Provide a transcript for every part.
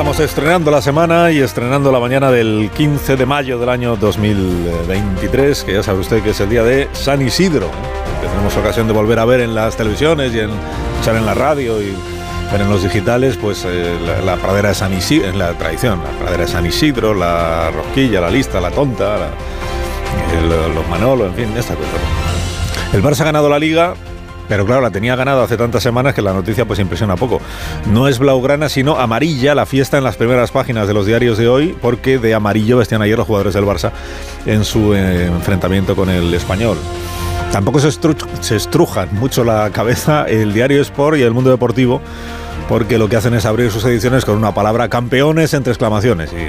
Estamos estrenando la semana y estrenando la mañana del 15 de mayo del año 2023, que ya sabe usted que es el día de San Isidro, que tenemos ocasión de volver a ver en las televisiones y en escuchar en la radio y en los digitales, pues eh, la, pradera de San Isidro, en la tradición, la pradera de San Isidro, la rosquilla, la lista, la tonta, el- los Manolo, en fin, esta cosa. El Barça ha ganado la liga, pero claro, la tenía ganado hace tantas semanas que la noticia pues impresiona poco. No es blaugrana, sino amarilla la fiesta en las primeras páginas de los diarios de hoy, porque de amarillo vestían ayer los jugadores del Barça en su eh, enfrentamiento con el español. Tampoco se, estru- estrujan mucho la cabeza el diario Sport y el mundo deportivo, porque lo que hacen es abrir sus ediciones con una palabra campeones entre exclamaciones. Y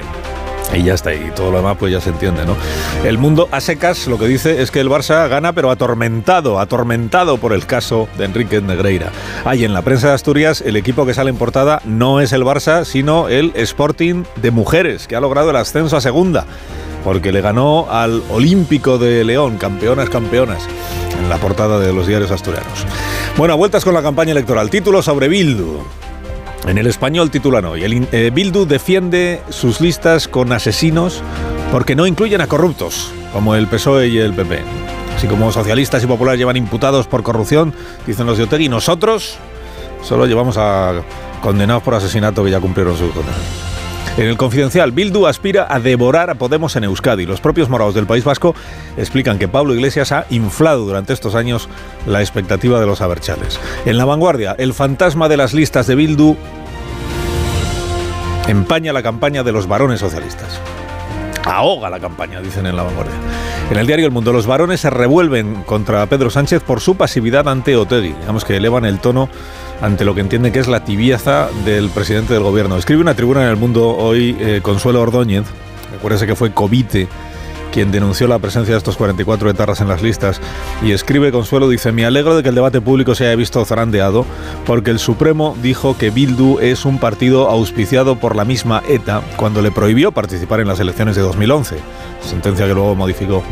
y ya está, y todo lo demás pues ya se entiende, ¿no? El mundo a secas lo que dice es que el Barça gana, pero atormentado, atormentado por el caso de Enrique Negreira. Hay en la prensa de Asturias el equipo que sale en portada no es el Barça, sino el Sporting de Mujeres, que ha logrado el ascenso a segunda, porque le ganó al Olímpico de León, campeonas, campeonas, en la portada de los diarios asturianos. Bueno, vueltas con la campaña electoral. Título sobre Bildu. En el español titulan hoy, el, eh, Bildu defiende sus listas con asesinos porque no incluyen a corruptos, como el PSOE y el PP. Así como socialistas y populares llevan imputados por corrupción, dicen los de Otegi, nosotros solo llevamos a condenados por asesinato que ya cumplieron su condena. En el confidencial, Bildu aspira a devorar a Podemos en Euskadi. Los propios morados del País Vasco explican que Pablo Iglesias ha inflado durante estos años la expectativa de los aberchales. En la vanguardia, el fantasma de las listas de Bildu empaña la campaña de los varones socialistas. Ahoga la campaña, dicen en la vanguardia. En el diario El Mundo, los varones se revuelven contra Pedro Sánchez por su pasividad ante Otegi. Digamos que elevan el tono ante lo que entienden que es la tibieza del presidente del gobierno. Escribe una tribuna en El Mundo hoy eh, Consuelo Ordóñez. Recuérdese que fue Covite quien denunció la presencia de estos 44 etarras en las listas. Y escribe Consuelo, dice, me alegro de que el debate público se haya visto zarandeado, porque el Supremo dijo que Bildu es un partido auspiciado por la misma ETA cuando le prohibió participar en las elecciones de 2011, sentencia que luego modificó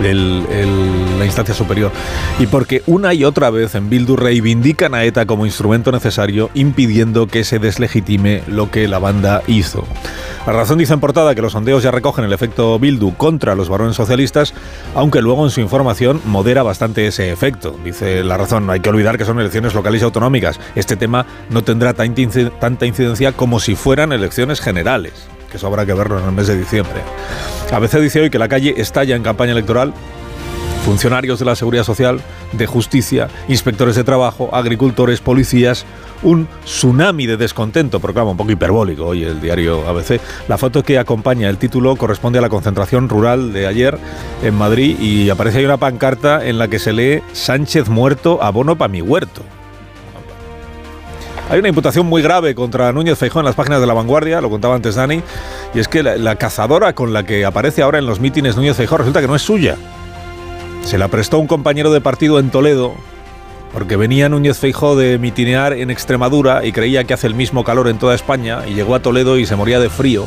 la instancia superior. Y porque una y otra vez en Bildu reivindican a ETA como instrumento necesario, impidiendo que se deslegitime lo que la banda hizo. La razón dice en portada que los sondeos ya recogen el efecto Bildu contra los varones socialistas, aunque luego en su información modera bastante ese efecto. Dice la razón, no hay que olvidar que son elecciones locales y autonómicas. Este tema no tendrá tanta incidencia como si fueran elecciones generales, eso habrá que verlo en el mes de diciembre. ABC dice hoy que la calle estalla en campaña electoral funcionarios de la Seguridad Social, de Justicia, inspectores de trabajo, agricultores, policías, un tsunami de descontento, proclama un poco hiperbólico hoy el diario ABC. La foto que acompaña el título corresponde a la concentración rural de ayer en Madrid y aparece ahí una pancarta en la que se lee Sánchez muerto, abono para mi huerto. Hay una imputación muy grave contra Núñez Feijóo en las páginas de La Vanguardia, lo contaba antes Dani, y es que la, cazadora con la que aparece ahora en los mítines Núñez Feijóo resulta que no es suya. Se la prestó un compañero de partido en Toledo, porque venía Núñez Feijóo de mitinear en Extremadura y creía que hace el mismo calor en toda España, y llegó a Toledo y se moría de frío.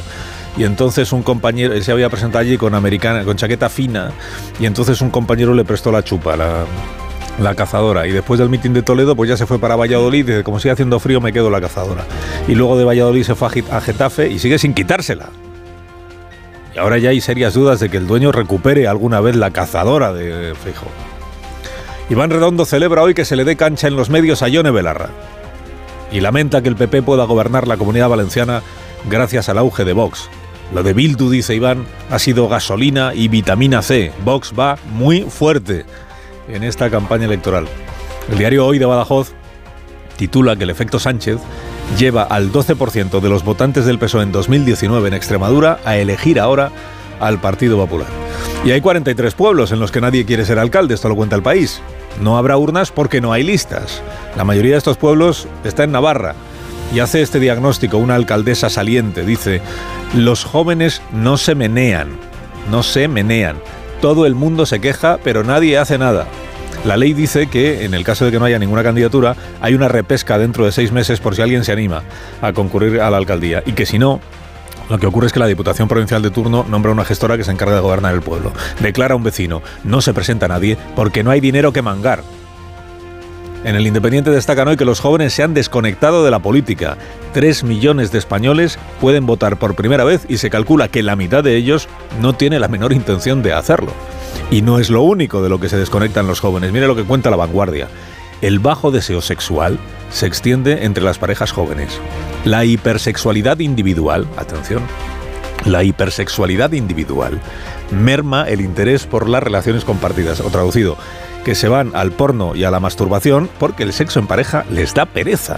Y entonces un compañero, él se había presentado allí con americana, con chaqueta fina, y entonces un compañero le prestó la chupa, la, la cazadora. Y después del mitin de Toledo, pues ya se fue para Valladolid. Dice, como sigue haciendo frío, me quedo la cazadora. Y luego de Valladolid se fue a Getafe y sigue sin quitársela. Y ahora ya hay serias dudas de que el dueño recupere alguna vez la cazadora de Feijóo. Iván Redondo celebra hoy que se le dé cancha en los medios a Yone Belarra. Y lamenta que el PP pueda gobernar la comunidad valenciana gracias al auge de Vox. Lo de Bildu, dice Iván, ha sido gasolina y vitamina C. Vox va muy fuerte en esta campaña electoral. El diario Hoy de Badajoz titula que el efecto Sánchez lleva al 12% de los votantes del PSOE en 2019 en Extremadura a elegir ahora al Partido Popular. Y hay 43 pueblos en los que nadie quiere ser alcalde, esto lo cuenta el país. No habrá urnas porque no hay listas. La mayoría de estos pueblos está en Navarra. y hace este diagnóstico una alcaldesa saliente. Dice, los jóvenes no se menean, no se menean. Todo el mundo se queja, pero nadie hace nada. La ley dice que, en el caso de que no haya ninguna candidatura, hay una repesca dentro de seis meses por si alguien se anima a concurrir a la alcaldía. Y que si no, lo que ocurre es que la Diputación Provincial de turno nombra una gestora que se encarga de gobernar el pueblo. Declara a un vecino, no se presenta nadie porque no hay dinero que mangar. En el Independiente destacan hoy que los jóvenes se han desconectado de la política. Tres millones de españoles pueden votar por primera vez y se calcula que la mitad de ellos no tiene la menor intención de hacerlo. Y no es lo único de lo que se desconectan los jóvenes. Mire lo que cuenta la vanguardia. El bajo deseo sexual se extiende entre las parejas jóvenes. La hipersexualidad individual, atención, la hipersexualidad individual merma el interés por las relaciones compartidas. O traducido, que se van al porno y a la masturbación porque el sexo en pareja les da pereza.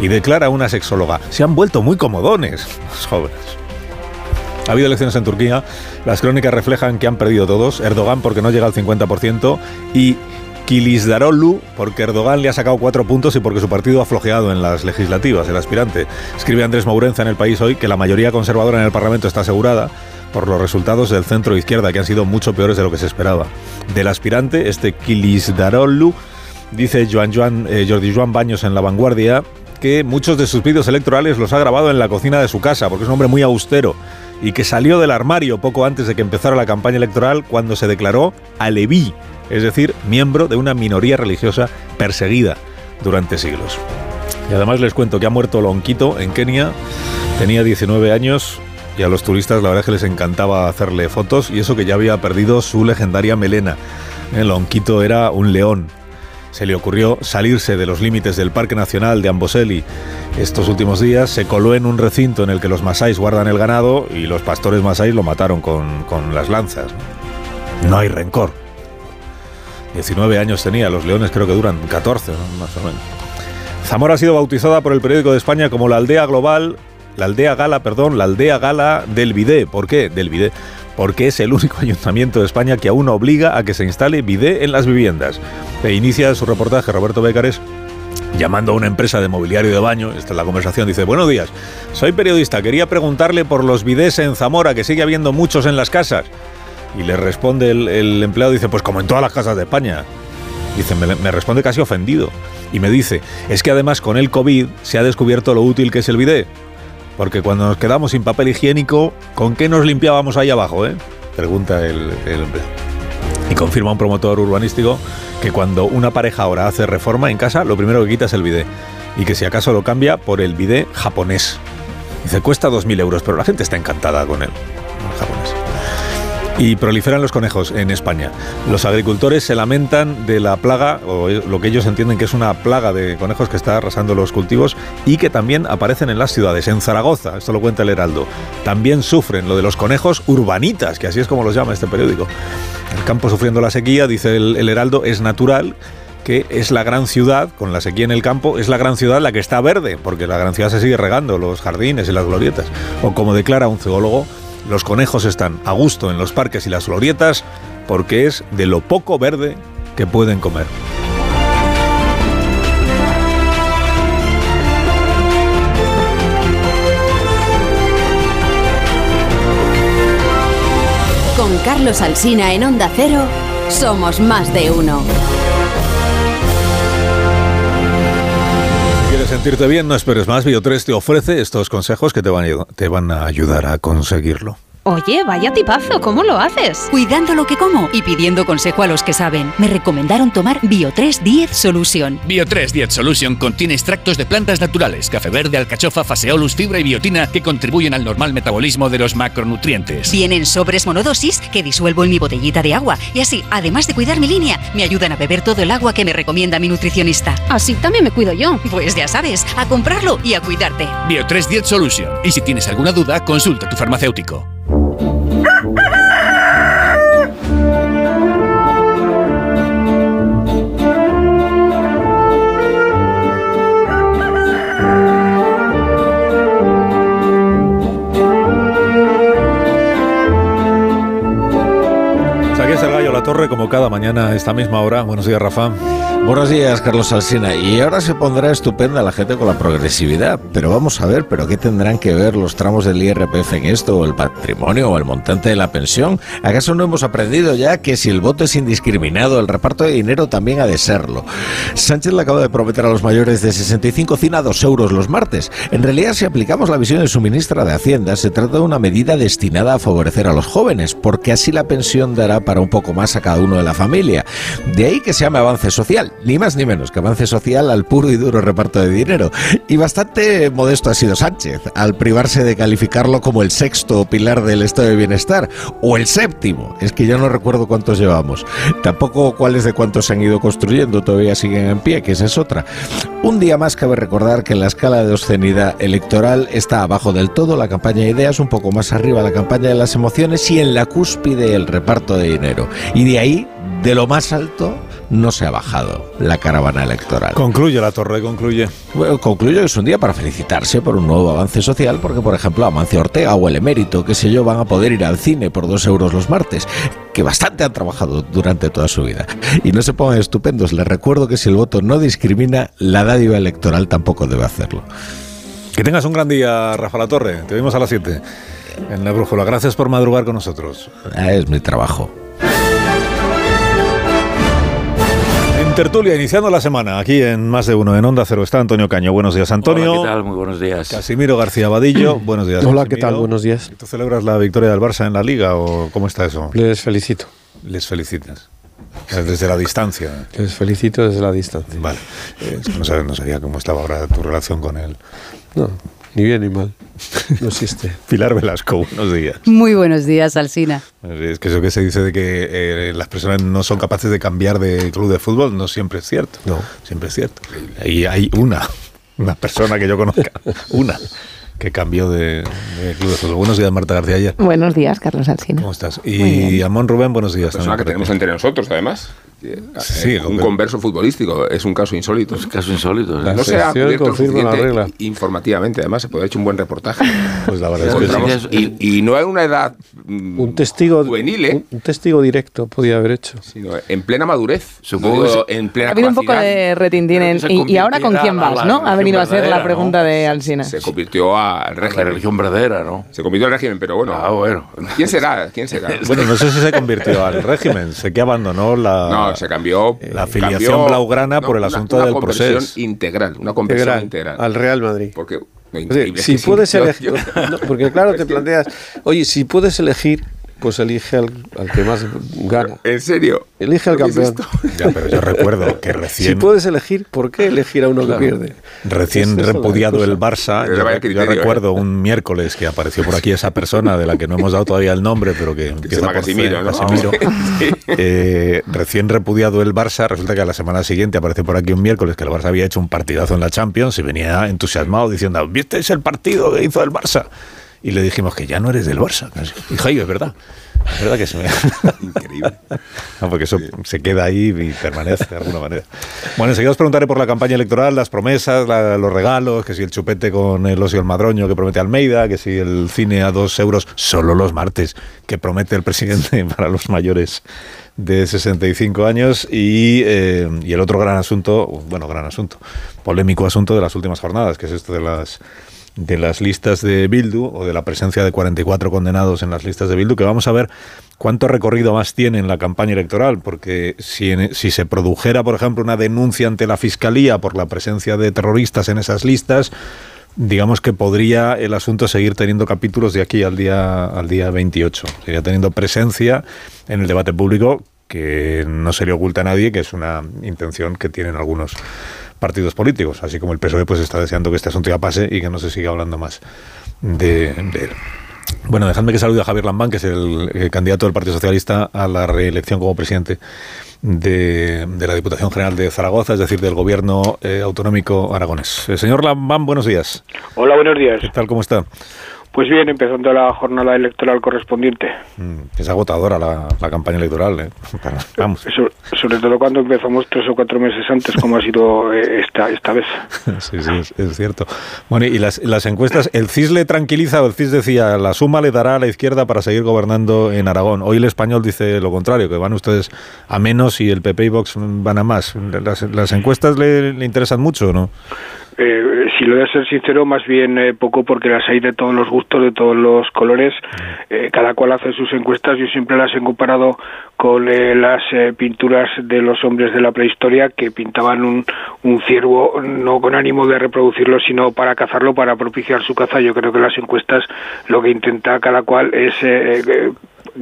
Y declara una sexóloga, se han vuelto muy comodones los jóvenes. Ha habido elecciones en Turquía, las crónicas reflejan que han perdido todos, Erdogan porque no llega al 50% y Kilisdaroglu porque Erdogan le ha sacado cuatro puntos y porque su partido ha flojeado en las legislativas, el aspirante. Escribe Andrés Mourenza en el país hoy que la mayoría conservadora en el Parlamento está asegurada por los resultados del centro izquierda, que han sido mucho peores de lo que se esperaba. Del aspirante, este Kilisdaroglu, dice Joan Joan, eh, Jordi Joan Baños en La Vanguardia, que muchos de sus vídeos electorales los ha grabado en la cocina de su casa, porque es un hombre muy austero y que salió del armario poco antes de que empezara la campaña electoral cuando se declaró aleví, es decir, miembro de una minoría religiosa perseguida durante siglos. Y además les cuento que ha muerto Lonquito en Kenia, tenía 19 años y a los turistas la verdad es que les encantaba hacerle fotos y eso que ya había perdido su legendaria melena. El Lonquito era un león. Se le ocurrió salirse de los límites del Parque Nacional de Amboseli estos últimos días, se coló en un recinto en el que los masáis guardan el ganado y los pastores masáis lo mataron con, con las lanzas. No hay rencor. 19 años tenía, los leones creo que duran 14, más o menos. Zamora ha sido bautizada por el periódico de España como la aldea global, la aldea gala, perdón, la aldea gala del Bidé. ¿Por qué? Del Bidé. Porque es el único ayuntamiento de España que aún obliga a que se instale Bidé en las viviendas. E inicia su reportaje Roberto Becares llamando a una empresa de mobiliario de baño, esta es la conversación, dice, buenos días, soy periodista, quería preguntarle por los bidés en Zamora, que sigue habiendo muchos en las casas. Y le responde el, empleado, dice, pues como en todas las casas de España. Dice, me, responde casi ofendido. Y me dice, es que además con el COVID se ha descubierto lo útil que es el bidé. Porque cuando nos quedamos sin papel higiénico, ¿con qué nos limpiábamos ahí abajo? Eh? Pregunta el, el empleado. Y confirma un promotor urbanístico que cuando una pareja ahora hace reforma en casa, lo primero que quita es el bidé. Y que si acaso lo cambia por el bidé japonés. Dice, cuesta 2.000 euros, pero la gente está encantada con él. Japonés. Y proliferan los conejos en España. Los agricultores se lamentan de la plaga, o lo que ellos entienden que es una plaga de conejos que está arrasando los cultivos y que también aparecen en las ciudades. En Zaragoza, esto lo cuenta el Heraldo, también sufren lo de los conejos urbanitas, que así es como los llama este periódico. El campo sufriendo la sequía, dice el, el Heraldo, es natural que es la gran ciudad, con la sequía en el campo, es la gran ciudad la que está verde, porque la gran ciudad se sigue regando, los jardines y las glorietas. O como declara un zoólogo, los conejos están a gusto en los parques y las glorietas porque es de lo poco verde que pueden comer. Con Carlos Alsina en Onda Cero, somos más de uno. Sentirte bien, no esperes más. Bio3 te ofrece estos consejos que te van, a, ayudar a conseguirlo. Oye, vaya tipazo, ¿cómo lo haces? Cuidando lo que como y pidiendo consejo a los que saben. Me recomendaron tomar Bio3 10 Solution. Bio3 10 Solution contiene extractos de plantas naturales, café verde, alcachofa, faseolus, fibra y biotina que contribuyen al normal metabolismo de los macronutrientes. Vienen sobres monodosis que disuelvo en mi botellita de agua y así, además de cuidar mi línea, me ayudan a beber todo el agua que me recomienda mi nutricionista. Así también me cuido yo. Pues ya sabes, a comprarlo y a cuidarte. Bio3 10 Solution. Y si tienes alguna duda, consulta a tu farmacéutico. Torre, como cada mañana a esta misma hora. Buenos días, Rafa. Buenos días, Carlos Alsina. Y ahora se pondrá estupenda la gente con la progresividad. Pero vamos a ver, ¿pero qué tendrán que ver los tramos del IRPF en esto? ¿O el patrimonio? ¿O el montante de la pensión? ¿Acaso no hemos aprendido ya que si el voto es indiscriminado, el reparto de dinero también ha de serlo? Sánchez le acaba de prometer a los mayores de 65 cina 2 euros los martes. En realidad, si aplicamos la visión de su ministra de Hacienda, se trata de una medida destinada a favorecer a los jóvenes, porque así la pensión dará para un poco más a cada uno de la familia. De ahí que se llame avance social ni más ni menos que avance social al puro y duro reparto de dinero. Y bastante modesto ha sido Sánchez, al privarse de calificarlo como el sexto pilar del estado de bienestar, o el séptimo, es que ya no recuerdo cuántos llevamos. Tampoco cuáles de cuántos se han ido construyendo todavía siguen en pie, que esa es otra. Un día más cabe recordar que en la escala de obscenidad electoral está abajo del todo la campaña de ideas, un poco más arriba la campaña de las emociones y en la cúspide el reparto de dinero. Y de ahí, de lo más alto, no se ha bajado la caravana electoral. Concluye la torre, concluye. Bueno, concluyo que es un día para felicitarse por un nuevo avance social, porque por ejemplo Amancio Ortega o el emérito, qué sé yo, van a poder ir al cine por dos euros los martes, que bastante han trabajado durante toda su vida. Y no se pongan estupendos, les recuerdo que si el voto no discrimina, la dádiva electoral tampoco debe hacerlo. Que tengas un gran día, Rafa La Torre. Te vemos a las 7 en la brújula. Gracias por madrugar con nosotros. Ah, es mi trabajo. En tertulia, iniciando la semana, aquí en Más de Uno, en Onda Cero, está Antonio Caño. Buenos días, Antonio. Hola, ¿qué tal? Muy buenos días. Casimiro García Vadillo. Buenos días. Hola, Casimiro. ¿qué tal? Buenos días. ¿Tú celebras la victoria del Barça en la Liga o cómo está eso? Les felicito. Les felicitas. Desde la distancia. Les felicito desde la distancia. Vale. Es que no, sabía, no sabía cómo estaba ahora tu relación con él. No, ni bien ni mal. No existe. Pilar Velasco, buenos días. Muy buenos días, Alsina. Es que eso que se dice de que eh, las personas no son capaces de cambiar de club de fútbol no siempre es cierto. No. Siempre es cierto. Y hay una, una persona que yo conozca, una, que cambió de, de club de fútbol. Buenos días, Marta García. Ayer. Buenos días, Carlos Alsina. ¿Cómo estás? Y. Amón Rubén, buenos días. persona que también tenemos entre nosotros, además. Sí, eh, un lo- converso futbolístico, es un caso insólito. Es un caso insólito. La no se ha cubierto la regla. informativamente, además se puede haber hecho un buen reportaje. Pues la verdad es que sí. Y, y no en una edad mm, Un testigo, juvenil, ¿eh? un, un testigo directo podía haber hecho. sino en plena madurez. Supongo No que en plena Ha habido un poco de retintín en- que y, y ahora con quién a vas, la ¿no? Ha venido a ser la pregunta ¿no? de Alsina. Se convirtió al La religión verdadera, ¿no? Se convirtió al régimen, pero bueno. Ah, bueno. ¿Quién será? ¿Quién será? Bueno, no sé si se convirtió al régimen. Sé que abandonó la, no, se cambió. la afiliación cambió- blaugrana por el una- asunto una del conversión proceso. integral, una conversión Integral, integral. al Real Madrid. Porque, increíble, si puedes elegir, yo- no, porque claro, te planteas, oye, si puedes elegir, pues elige al, al que más gana. ¿En serio? Elige al ¿Lo que es campeón. Ya, pero yo recuerdo que Si recién, puedes elegir, ¿por qué elegir a uno que pierde? recién Es repudiado el. Barça, yo, ¿eh? recuerdo un miércoles que apareció por aquí esa persona de la que no hemos dado todavía el nombre, pero que empieza llama por Casimiro, ¿no? Casimiro. Sí. Eh, recién repudiado el Barça, resulta que a la semana siguiente aparece por aquí un miércoles que el Barça había hecho un partidazo en la Champions y venía entusiasmado diciendo, ¿visteis el partido que hizo el Barça? Y le dijimos que ya no eres del Barça. dijo, "Ay, es verdad. Es verdad que se me... Increíble. No, porque eso se queda ahí y permanece de alguna manera. Bueno, enseguida os preguntaré por la campaña electoral, las promesas, la- los regalos, que si el chupete con el ocio el madroño que promete Almeida, que si el cine a dos euros solo los martes que promete el presidente para los mayores de 65 años y, eh, y el otro gran asunto, bueno, gran asunto, polémico asunto de las últimas jornadas, que es esto de las de las listas de Bildu o de la presencia de 44 condenados en las listas de Bildu, que vamos a ver cuánto recorrido más tiene en la campaña electoral, porque si, si se produjera, por ejemplo, una denuncia ante la Fiscalía por la presencia de terroristas en esas listas, digamos que podría el asunto seguir teniendo capítulos de aquí al día, al día 28. Seguiría teniendo presencia en el debate público que no se le oculta a nadie, que es una intención que tienen algunos partidos políticos, así como el PSOE pues está deseando que este asunto ya pase y que no se siga hablando más de, de él. Bueno, dejadme que salude a Javier Lambán, que es el, eh, candidato del Partido Socialista a la reelección como presidente de, de la Diputación General de Zaragoza, es decir, del Gobierno eh, Autonómico aragonés. Eh, señor Lambán, buenos días. Hola, buenos días. ¿Qué tal? ¿Cómo está? Pues bien, empezando la jornada electoral correspondiente. Mm, es agotadora la, la campaña electoral, ¿eh? Vamos. So- sobre todo cuando empezamos tres o cuatro meses antes, como ha sido eh, esta, esta vez. Sí, sí, es, es cierto. Bueno, y las, las encuestas, ¿el CIS le tranquiliza o el CIS decía la suma le dará a la izquierda para seguir gobernando en Aragón? Hoy el español dice lo contrario, que van ustedes a menos y el PP y Vox van a más. ¿Las, las encuestas le, le interesan mucho o no? Eh, si lo de ser sincero, más bien eh, poco porque las hay de todos los gustos, de todos los colores. Eh, cada cual hace sus encuestas. Yo siempre las he comparado con eh, las eh, pinturas de los hombres de la prehistoria que pintaban un, un ciervo no con ánimo de reproducirlo, sino para cazarlo, para propiciar su caza. Yo creo que las encuestas lo que intenta cada cual es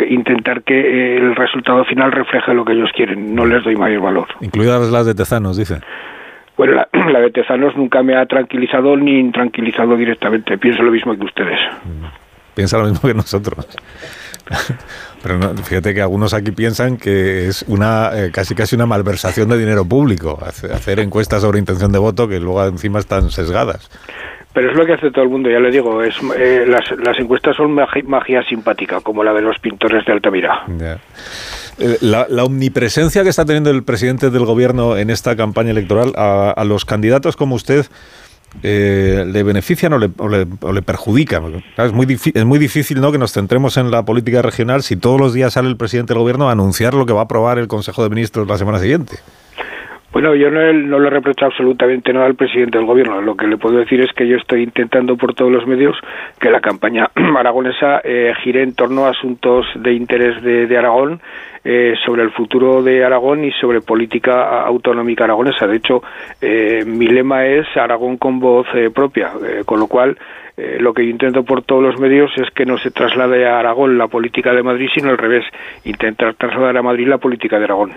intentar que el resultado final refleje lo que ellos quieren. No les doy mayor valor. Incluidas las de Tezanos, dice. Bueno, la, la de Tezanos nunca me ha tranquilizado ni intranquilizado directamente. Pienso lo mismo que ustedes. Piensa lo mismo que nosotros. Pero no, fíjate que algunos aquí piensan que es una eh, casi casi una malversación de dinero público hace- hacer encuestas sobre intención de voto que luego encima están sesgadas. Pero es lo que hace todo el mundo, ya le digo. es eh, las, las encuestas son magi- magia simpática, como la de los pintores de Altamira. Eh, La, omnipresencia que está teniendo el presidente del gobierno en esta campaña electoral a, los candidatos como usted eh, le benefician o le, o le- o le perjudican. Es, muy es muy difícil ¿no? que nos centremos en la política regional si todos los días sale el presidente del gobierno a anunciar lo que va a aprobar el Consejo de Ministros la semana siguiente. Bueno, yo no, no le reprocho absolutamente nada al presidente del gobierno. Lo que le puedo decir es que yo estoy intentando por todos los medios que la campaña aragonesa eh, gire en torno a asuntos de interés de, Aragón, eh, sobre el futuro de Aragón y sobre política autonómica aragonesa. De hecho, eh, mi lema es Aragón con voz eh, propia, eh, con lo cual eh, lo que yo intento por todos los medios es que no se traslade a Aragón la política de Madrid, sino al revés, intentar trasladar a Madrid la política de Aragón.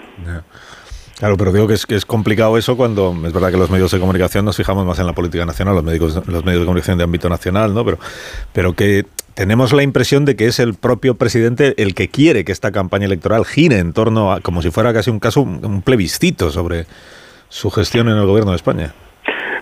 Claro, pero digo que es, que es complicado eso cuando es verdad que los medios de comunicación nos fijamos más en la política nacional, los, médicos, los medios de comunicación de ámbito nacional, ¿no? Pero, pero que tenemos la impresión de que es el propio presidente el que quiere que esta campaña electoral gire en torno a, como si fuera casi un caso, un, un plebiscito sobre su gestión en el gobierno de España.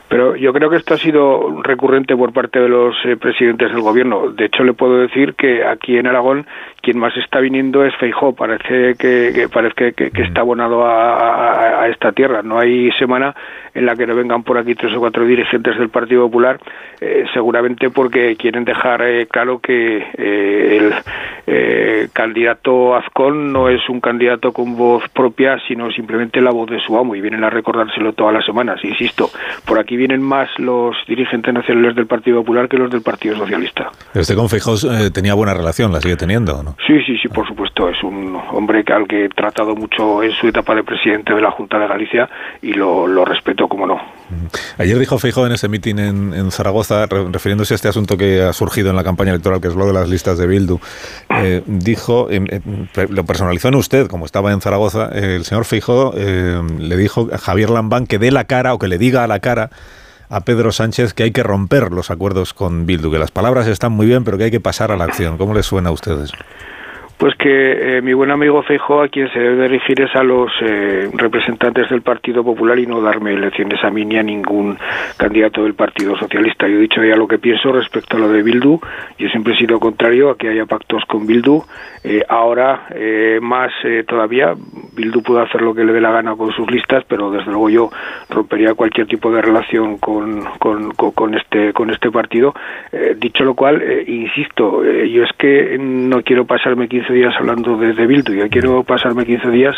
Pero yo creo que esto ha sido recurrente por parte de los eh, presidentes del gobierno. De hecho, le puedo decir que aquí en Aragón quien más está viniendo es Feijó. Parece que, que parece que, está abonado a, esta tierra. No hay semana en la que no vengan por aquí tres o cuatro dirigentes del Partido Popular, eh, seguramente porque quieren dejar eh, claro que eh, el candidato Azcón no es un candidato con voz propia, sino simplemente la voz de su amo y vienen a recordárselo todas las semanas. Insisto, por aquí vienen más los dirigentes nacionales del Partido Popular que los del Partido Socialista. Usted con Feijóo eh, tenía buena relación, la sigue teniendo, ¿o ¿no? Sí, sí, sí, por supuesto. Es un hombre al que he tratado mucho en su etapa de presidente de la Junta de Galicia y lo, lo respeto, como no. Ayer dijo Feijóo en ese mitin en, Zaragoza, re- refiriéndose a este asunto que ha surgido en la campaña electoral, que es lo de las listas de Bildu, eh, dijo, eh, eh, lo personalizó en usted, como estaba en Zaragoza, eh, el señor Feijóo eh, le dijo a Javier Lambán que dé la cara o que le diga a la cara a Pedro Sánchez que hay que romper los acuerdos con Bildu, que las palabras están muy bien, pero que hay que pasar a la acción. ¿Cómo les suena a ustedes? Pues que eh, mi buen amigo Feijóo a quien se debe dirigir es a los eh, representantes del Partido Popular y no darme lecciones a mí ni a ningún candidato del Partido Socialista. Yo he dicho ya lo que pienso respecto a lo de Bildu. Yo siempre he sido contrario a que haya pactos con Bildu. Eh, ahora, eh, más eh, todavía, Bildu puede hacer lo que le dé la gana con sus listas, pero desde luego yo rompería cualquier tipo de relación con, con, con- este, con este partido. Eh, dicho lo cual, insisto, yo es que no quiero pasarme 15 días hablando de, de Bildu, yo quiero pasarme 15 días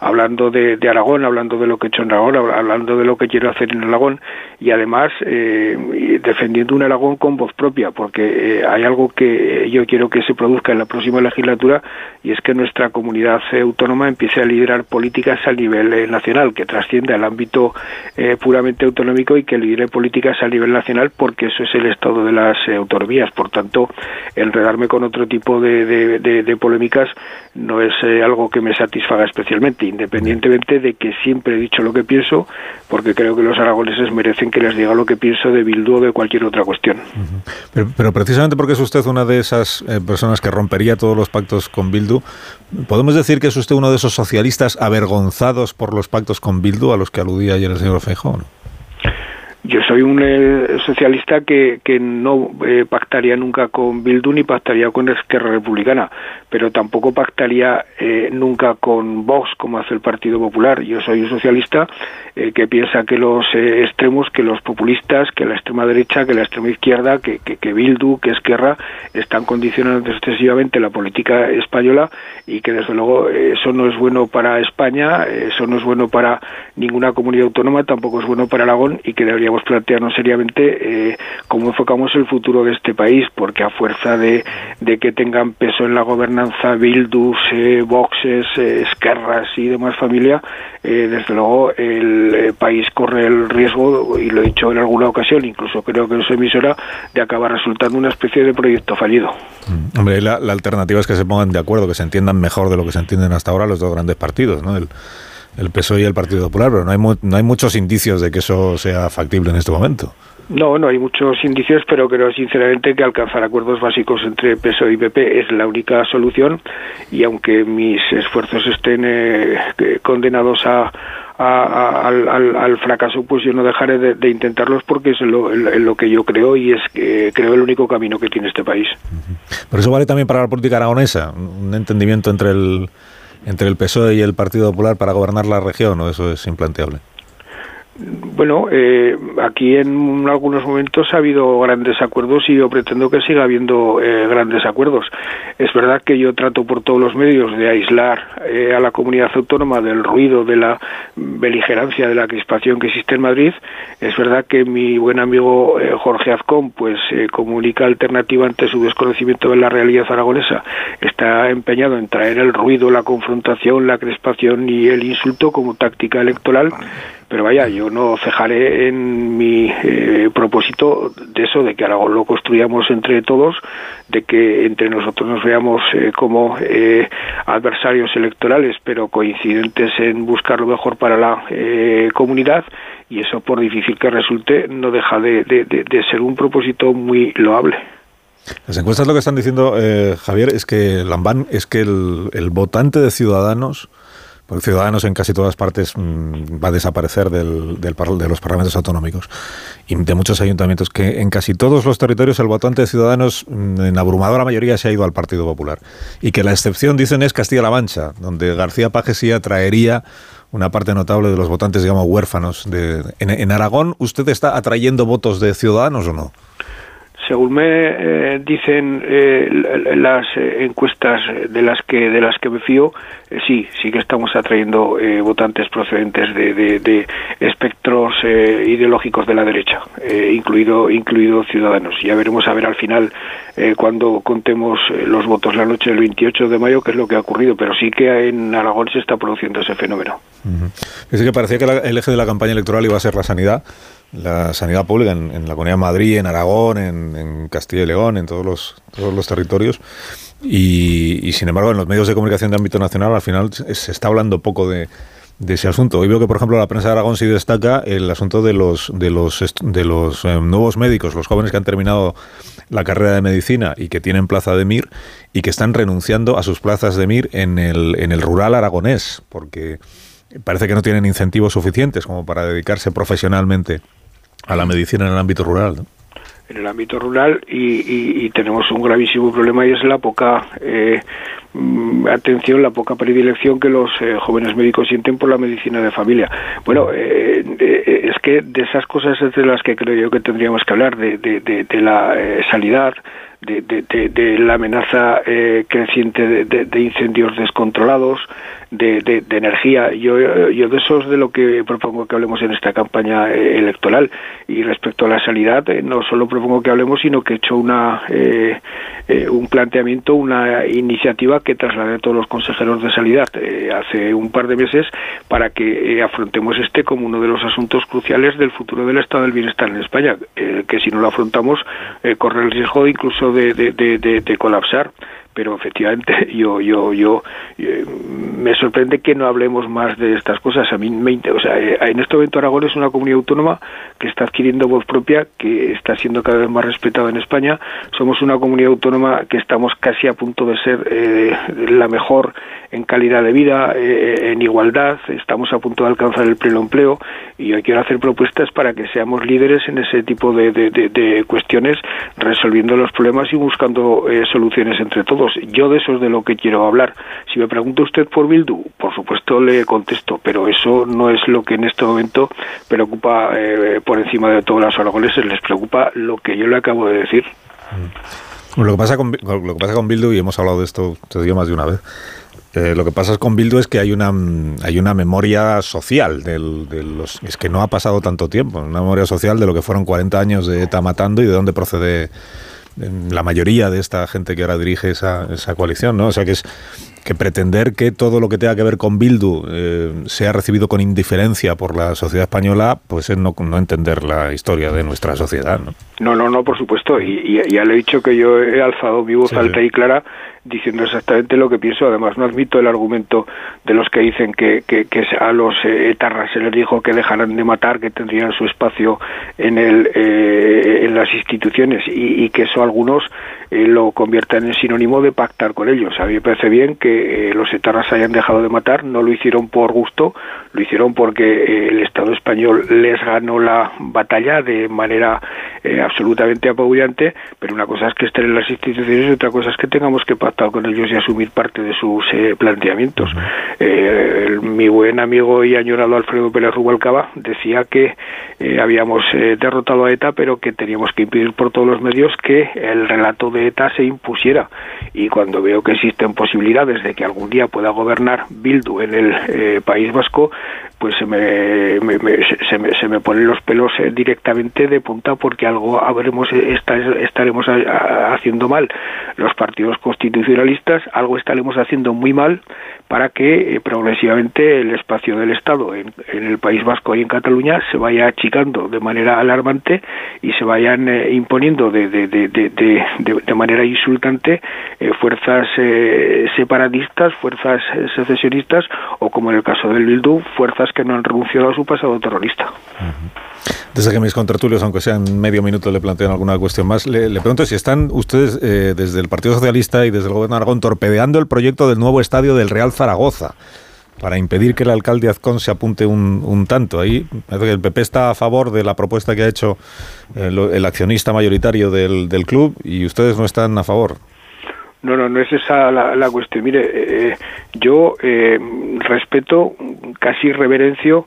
hablando de, Aragón, hablando de lo que he hecho en Aragón, hab- hablando de lo que quiero hacer en Aragón y además eh, defendiendo un Aragón con voz propia, porque eh, hay algo que yo quiero que se produzca en la próxima legislatura y es que nuestra comunidad autónoma empiece a liderar políticas a nivel eh, nacional, que trascienda el ámbito eh, puramente autonómico y que lidere políticas a nivel nacional, porque eso es el estado de las autonomías. Por tanto, enredarme con otro tipo de, de- de- de polémicas no es eh, algo que me satisfaga especialmente, independientemente de que siempre he dicho lo que pienso, porque creo que los aragoneses merecen que les diga lo que pienso de Bildu o de cualquier otra cuestión. Pero, pero precisamente porque es usted una de esas eh, personas que rompería todos los pactos con Bildu, ¿podemos decir que es usted uno de esos socialistas avergonzados por los pactos con Bildu a los que aludía ayer el señor Feijóo? ¿no? Yo soy un eh, socialista que, que no eh, pactaría nunca con Bildu ni pactaría con Esquerra Republicana, pero tampoco pactaría eh, nunca con Vox como hace el Partido Popular. Yo soy un socialista que piensa que los eh, extremos, que los populistas, que la extrema derecha, que la extrema izquierda, que, que, que Bildu, que Esquerra están condicionando excesivamente la política española y que desde luego eh, eso no es bueno para España, eh, eso no es bueno para ninguna comunidad autónoma, tampoco es bueno para Aragón y que deberíamos plantearnos seriamente cómo enfocamos el futuro de este país, porque a fuerza de, de que tengan peso en la gobernanza Bildus, eh, Voxes, eh, Esquerras y demás familia, eh, desde luego el eh, país corre el riesgo, y lo he dicho en alguna ocasión, incluso creo que en su emisora, de acabar resultando una especie de proyecto fallido. Hombre, la, la alternativa es que se pongan de acuerdo, que se entiendan mejor de lo que se entienden hasta ahora los dos grandes partidos, ¿no? El, el PSOE y el Partido Popular, pero no hay, no hay muchos indicios de que eso sea factible en este momento. No, no hay muchos indicios, pero creo sinceramente que alcanzar acuerdos básicos entre PSOE y PP es la única solución y aunque mis esfuerzos estén eh, condenados a, al, fracaso, pues yo no dejaré de, de intentarlos porque es lo, lo que yo creo y es que creo el único camino que tiene este país. Pero eso vale también para la política aragonesa, un entendimiento entre el, entre el PSOE y el Partido Popular para gobernar la región, o eso es implanteable. Bueno, eh, aquí en algunos momentos ha habido grandes acuerdos y yo pretendo que siga habiendo eh, grandes acuerdos. Es verdad que yo trato por todos los medios de aislar eh, a la comunidad autónoma del ruido, de la beligerancia, de la crispación que existe en Madrid. Es verdad que mi buen amigo eh, Jorge Azcón pues eh, comunica alternativa ante su desconocimiento de la realidad aragonesa. Está empeñado en traer el ruido, la confrontación, la crispación y el insulto como táctica electoral pero vaya, yo no cejaré en mi eh, propósito de eso, de que Aragón lo construyamos entre todos, de que entre nosotros nos veamos eh, como eh, adversarios electorales, pero coincidentes en buscar lo mejor para la eh, comunidad, y eso, por difícil que resulte, no deja de, de- de- de ser un propósito muy loable. Las encuestas lo que están diciendo, eh, Javier, es que Lambán, es que el, el votante de Ciudadanos, porque Ciudadanos en casi todas partes mm, va a desaparecer del, del de los parlamentos autonómicos y de muchos ayuntamientos, que en casi todos los territorios el votante de Ciudadanos mm, en abrumadora mayoría se ha ido al Partido Popular y que la excepción, dicen, es Castilla-La Mancha, donde García Paje sí atraería una parte notable de los votantes, digamos, huérfanos. De, en Aragón, ¿usted está atrayendo votos de Ciudadanos o no? Según me eh, dicen eh, las eh, encuestas de las que de las que me fío eh, sí sí que estamos atrayendo votantes procedentes de, de- de espectros ideológicos de la derecha incluido incluido ciudadanos. Ya veremos a ver al final cuando contemos los votos la noche del 28 de mayo qué es lo que ha ocurrido pero sí que en Aragón se está produciendo ese fenómeno. Es que parecía que la- el eje de la campaña electoral iba a ser la sanidad, la sanidad pública en, la Comunidad de Madrid, en Aragón, en, Castilla y León, en todos los, todos los territorios. Y, sin embargo, en los medios de comunicación de ámbito nacional, al final se está hablando poco de, ese asunto. Hoy veo que, por ejemplo, la prensa de Aragón sí destaca el asunto de los, de los, de los eh, nuevos médicos, los jóvenes que han terminado la carrera de medicina y que tienen plaza de MIR y que están renunciando a sus plazas de MIR en el, en el rural aragonés, porque parece que no tienen incentivos suficientes como para dedicarse profesionalmente a la medicina en el ámbito rural. en el ámbito rural y, y- y tenemos un gravísimo problema y es la poca eh, atención, la poca predilección que los eh, jóvenes médicos sienten por la medicina de familia. Bueno, eh, eh, es que de esas cosas es de las que creo yo que tendríamos que hablar, de, de- de- de la eh, sanidad, de, de- de- la amenaza eh, creciente de, incendios descontrolados, de, energía. Yo, yo de eso es de lo que propongo que hablemos en esta campaña eh, electoral. Y respecto a la sanidad, eh, no solo propongo que hablemos, sino que he hecho una, eh, eh, un planteamiento, una iniciativa que trasladé a todos los consejeros de sanidad eh, hace un par de meses para que eh, afrontemos este como uno de los asuntos cruciales del futuro del estado del bienestar en España, eh, que si no lo afrontamos corre el riesgo incluso de- de- de colapsar pero efectivamente yo yo yo eh, me sorprende que no hablemos más de estas cosas. A mí me, o sea, eh, en este momento Aragón es una comunidad autónoma que está adquiriendo voz propia, que está siendo cada vez más respetada en España. Somos una comunidad autónoma que estamos casi a punto de ser eh, la mejor en calidad de vida, eh, en igualdad, estamos a punto de alcanzar el pleno empleo y yo quiero hacer propuestas para que seamos líderes en ese tipo de- de cuestiones, resolviendo los problemas y buscando eh, soluciones entre todos. Yo de eso es de lo que quiero hablar. Si me pregunta usted por Bildu, por supuesto le contesto, pero eso no es lo que en este momento preocupa eh, por encima de todos los aragoneses, les preocupa lo que yo le acabo de decir. Lo que pasa con, lo que pasa con Bildu, y hemos hablado de esto, te digo más de una vez, eh, lo que pasa con Bildu es que hay una, mm, hay una memoria social, del- de los, es que no ha pasado tanto tiempo, una memoria social de lo que fueron 40 años de ETA matando y de dónde procede la mayoría de esta gente que ahora dirige esa, esa coalición, ¿no? O sea que es que pretender que todo lo que tenga que ver con Bildu eh, sea recibido con indiferencia por la sociedad española, pues es no, no entender la historia de nuestra sociedad, ¿no? No, no, no, por supuesto. Y, y- ya le he dicho que yo he alzado mi voz Sí, alta sí. y clara diciendo exactamente lo que pienso. Además, no admito el argumento de los que dicen que, a los eh, etarras se les dijo que dejaran de matar, que tendrían su espacio en, el, eh, en las instituciones y, que eso algunos eh, lo conviertan en sinónimo de pactar con ellos. A mí me parece bien que eh, los etarras hayan dejado de matar, no lo hicieron por gusto, lo hicieron porque el Estado español les ganó la batalla de manera absolutamente apabullante, pero una cosa es que estén en las instituciones y otra cosa es que tengamos que pactar con ellos y asumir parte de sus eh, planteamientos. Eh, mi buen amigo y añorado Alfredo Pérez Rubalcaba decía que eh, habíamos eh, derrotado a ETA, pero que teníamos que impedir por todos los medios que el relato de ETA se impusiera. Y cuando veo que existen posibilidades de que algún día pueda gobernar Bildu en el País Vasco, pues se me, me- me- se- me, se me ponen los pelos eh, directamente de punta porque algo habremos eh, esta- estaremos haciendo mal los partidos constitucionalistas, algo estaremos haciendo muy mal para que eh, progresivamente el espacio del Estado en, en el País Vasco y en Cataluña se vaya achicando de manera alarmante y se vayan eh, imponiendo de, de, de, de, manera insultante eh, fuerzas eh, separatistas, fuerzas eh, secesionistas o como en el caso del Bildu, fuerzas que no han renunciado a su pasado terrorista. Desde que mis contratulios, aunque sea en medio minuto, le plantean alguna cuestión más, le, pregunto si están ustedes eh, desde el Partido Socialista y desde el Gobierno de Aragón torpedeando el proyecto del nuevo estadio del Real Zaragoza para impedir que el alcalde Azcón se apunte un, tanto. Ahí parece que el PP está a favor de la propuesta que ha hecho eh, lo- el accionista mayoritario del, del club y ustedes no están a favor. No, no, no es esa la, la cuestión. Mire, eh, yo eh, respeto, casi reverencio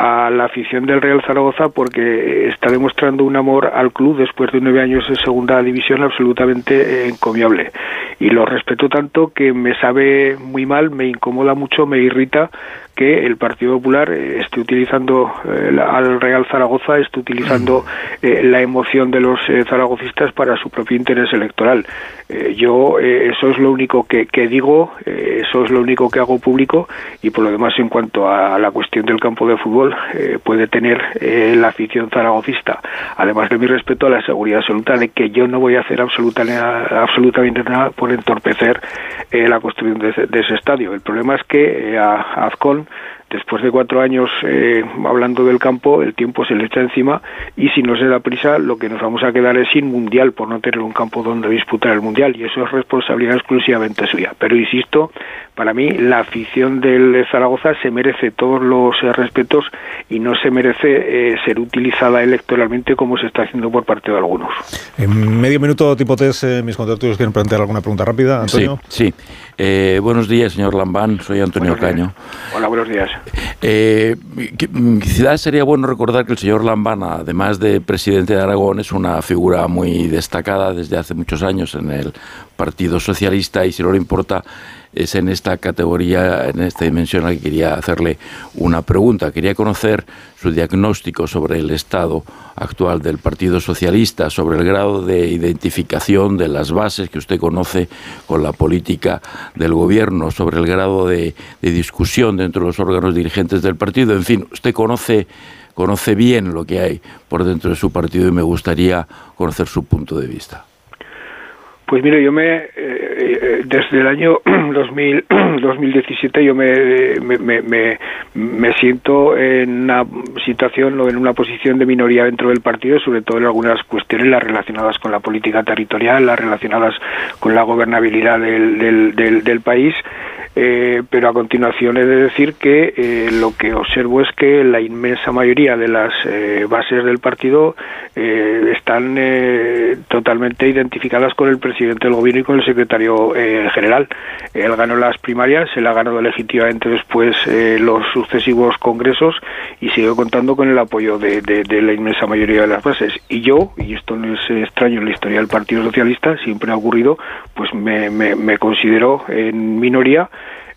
a la afición del Real Zaragoza porque está demostrando un amor al club después de nueve años en segunda división absolutamente eh, encomiable. Y lo respeto tanto que me sabe muy mal, me incomoda mucho, me irrita que el Partido Popular eh, esté utilizando eh, la- al Real Zaragoza, esté utilizando eh, la emoción de los eh, zaragocistas para su propio interés electoral. Eh, yo eh, eso es lo único que, que digo, eso es lo único que hago público y por lo demás en cuanto a la cuestión del campo de fútbol eh, puede tener la afición zaragocista, además de mi respeto a la seguridad absoluta de que yo no voy a hacer absoluta, absolutamente nada por entorpecer la construcción de ese, de ese estadio. El problema es que a, a Azcón después de cuatro años eh, hablando del campo, el tiempo se le echa encima y si no se da prisa, lo que nos vamos a quedar es sin mundial por no tener un campo donde disputar el mundial y eso es responsabilidad exclusivamente suya. Pero insisto, para mí la afición del Zaragoza se merece todos los eh, respetos y no se merece eh, ser utilizada electoralmente como se está haciendo por parte de algunos. En medio minuto, tipo test, eh, mis contratulios quieren plantear alguna pregunta rápida. Antonio. Sí, sí. Eh, buenos días, señor Lambán. Soy Antonio Buenos días. Caño. Hola, buenos días. Eh, mm, quizás sería bueno recordar que el señor Lambán, además de presidente de Aragón, es una figura muy destacada desde hace muchos años en el Partido Socialista y si no le importa es en esta categoría, en esta dimensión la que quería hacerle una pregunta. Quería conocer su diagnóstico sobre el estado actual del Partido Socialista, sobre el grado de identificación de las bases que usted conoce con la política del gobierno, sobre el grado de, de discusión dentro de los órganos dirigentes del partido. En fin, usted conoce conoce bien lo que hay por dentro de su partido y me gustaría conocer su punto de vista. Pues mire, yo me eh, eh, desde el año 2000, 2017 yo me, me, me, me- siento en una situación o en una posición de minoría dentro del partido, sobre todo en algunas cuestiones las relacionadas con la política territorial, las relacionadas con la gobernabilidad del, del país. Eh, pero a continuación he de decir que eh, lo que observo es que la inmensa mayoría de las eh, bases del partido eh, están eh, totalmente identificadas con el presidente del gobierno y con el secretario general. Él ganó las primarias, él ha ganado legítimamente después los sucesivos congresos y sigue contando con el apoyo de, la inmensa mayoría de las bases. Y yo, y esto no es extraño en la historia del Partido Socialista, siempre ha ocurrido, pues me, me considero en minoría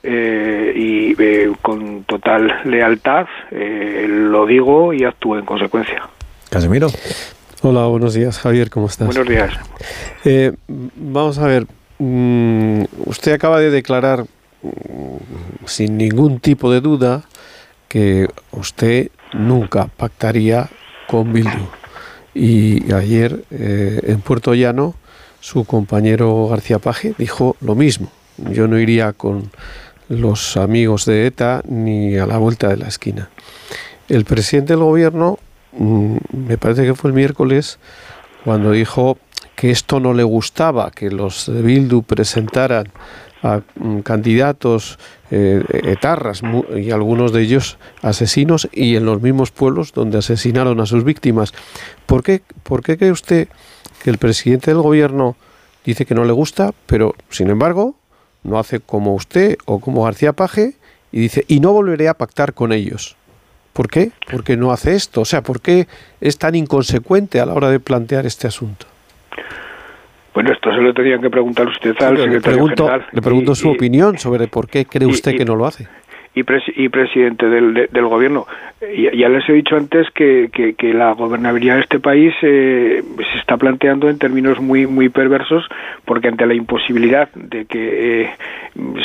eh, y eh, con total lealtad eh, lo digo y actúo en consecuencia. Casemiro. Hola, buenos días, Javier, ¿cómo estás? Buenos días. Eh, vamos a ver, mm, usted acaba de declarar mm, sin ningún tipo de duda que usted nunca pactaría con Bildu. Y ayer eh, en Puerto Llano su compañero García Paje dijo lo mismo. Yo no iría con los amigos de ETA ni a la vuelta de la esquina. El presidente del gobierno, mm, me parece que fue el miércoles, cuando dijo que esto no le gustaba, que los de Bildu presentaran a mm, candidatos eh, etarras y algunos de ellos asesinos y en los mismos pueblos donde asesinaron a sus víctimas. ¿Por qué, por qué cree usted que el presidente del gobierno dice que no le gusta, pero sin embargo no hace como usted o como García Paje y dice y no volveré a pactar con ellos? ¿Por qué? Porque no hace esto. O sea, ¿por qué es tan inconsecuente a la hora de plantear este asunto? Bueno, esto se lo tendrían que preguntar usted al Pero le secretario pregunto, general. le pregunto y- su y- opinión sobre por qué cree usted y- que no lo hace. Y, presi- y presidente del, de- del gobierno. Ya, ya les he dicho antes que, que- que la gobernabilidad de este país eh, se está planteando en términos muy muy perversos porque ante la imposibilidad de que eh,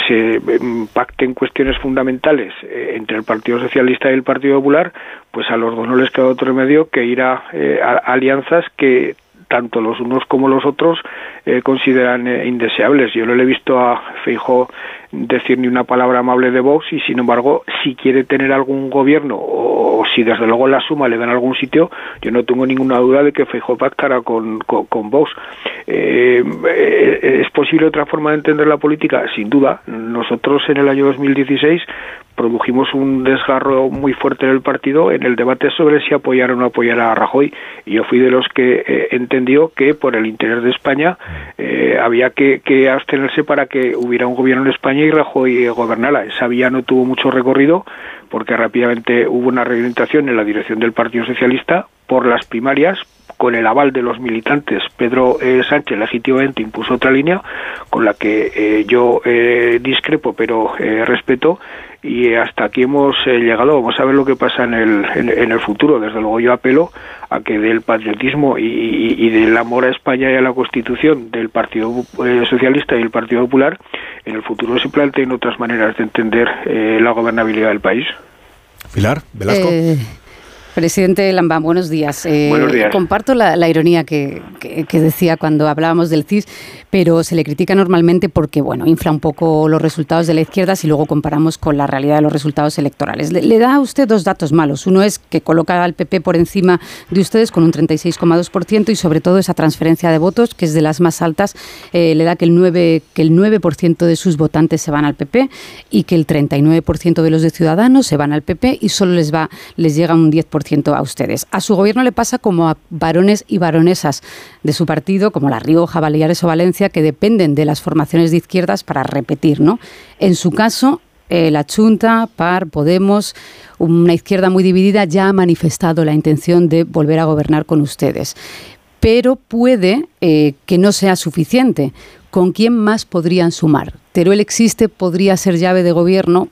se em, pacten cuestiones fundamentales eh, entre el Partido Socialista y el Partido Popular, pues a los dos no les queda otro remedio que ir a, eh, a alianzas que tanto los unos como los otros eh, consideran eh, indeseables. Yo no le he visto a Feijóo decir ni una palabra amable de Vox y sin embargo si quiere tener algún gobierno o, si desde luego la suma le dan algún sitio yo no tengo ninguna duda de que Feijóo pactará con, con, con Vox eh, eh, ¿es posible otra forma de entender la política? sin duda nosotros en el año 2016 produjimos un desgarro muy fuerte en el partido en el debate sobre si apoyar o no apoyar a Rajoy y yo fui de los que eh, entendió que por el interés de España eh, había que, que abstenerse para que hubiera un gobierno en España y Rajoy eh, gobernara. Esa vía no tuvo mucho recorrido porque rápidamente hubo una reorientación en la dirección del Partido Socialista por las primarias con el aval de los militantes, Pedro eh, Sánchez legítimamente impuso otra línea con la que eh, yo eh, discrepo pero eh, respeto y hasta aquí hemos eh, llegado. Vamos a ver lo que pasa en el, en, en el futuro. Desde luego yo apelo a que del patriotismo y, y- y del amor a España y a la Constitución del Partido eh, Socialista y el Partido Popular, en el futuro se planteen otras maneras de entender eh, la gobernabilidad del país. Pilar, Velasco. Presidente Lambán, buenos días. Eh, Buenos días. Comparto la, la ironía que, que- que decía cuando hablábamos del CIS, pero se le critica normalmente porque, bueno, infla un poco los resultados de la izquierda si luego comparamos con la realidad de los resultados electorales. Le, le da a usted dos datos malos. Uno es que coloca al PP por encima de ustedes con un 36,2% y sobre todo esa transferencia de votos, que es de las más altas, eh, le da que el 9%, que el 9 de sus votantes se van al PP y que el 39% de los de Ciudadanos se van al PP y solo les va les llega un 10% a ustedes. A su gobierno le pasa como a varones y varonesas de su partido, como La Rioja, Baleares o Valencia, que dependen de las formaciones de izquierdas para repetir, ¿no? En su caso, eh, la Junta, PAR, Podemos, una izquierda muy dividida, ya ha manifestado la intención de volver a gobernar con ustedes. Pero puede eh, que no sea suficiente. ¿Con quién más podrían sumar? Teruel existe, podría ser llave de gobierno.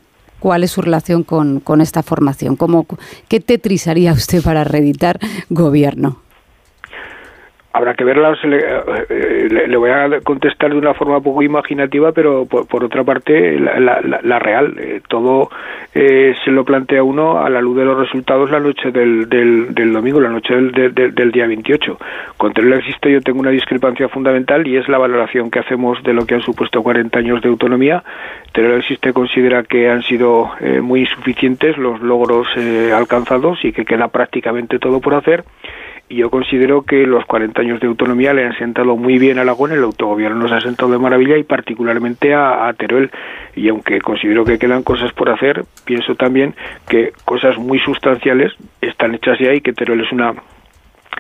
¿Cuál es su relación con, con esta formación? ¿Cómo, ¿Qué Tetris haría usted para reeditar gobierno? Habrá que verlas. Le, eh, le- le voy a contestar de una forma poco imaginativa, pero por, otra parte, la, real. Eh, todo eh, se lo plantea uno a la luz de los resultados la noche del, del, del domingo, la noche del, del- día 28. Con Teruel existe, yo tengo una discrepancia fundamental y es la valoración que hacemos de lo que han supuesto 40 años de autonomía. Teruel existe considera que han sido eh, muy insuficientes los logros eh, alcanzados y que queda prácticamente todo por hacer y yo considero que los 40 años de autonomía le han sentado muy bien a Aragón, el autogobierno nos ha sentado de maravilla y particularmente a, Teruel. Y aunque considero que quedan cosas por hacer, pienso también que cosas muy sustanciales están hechas ya y que Teruel es una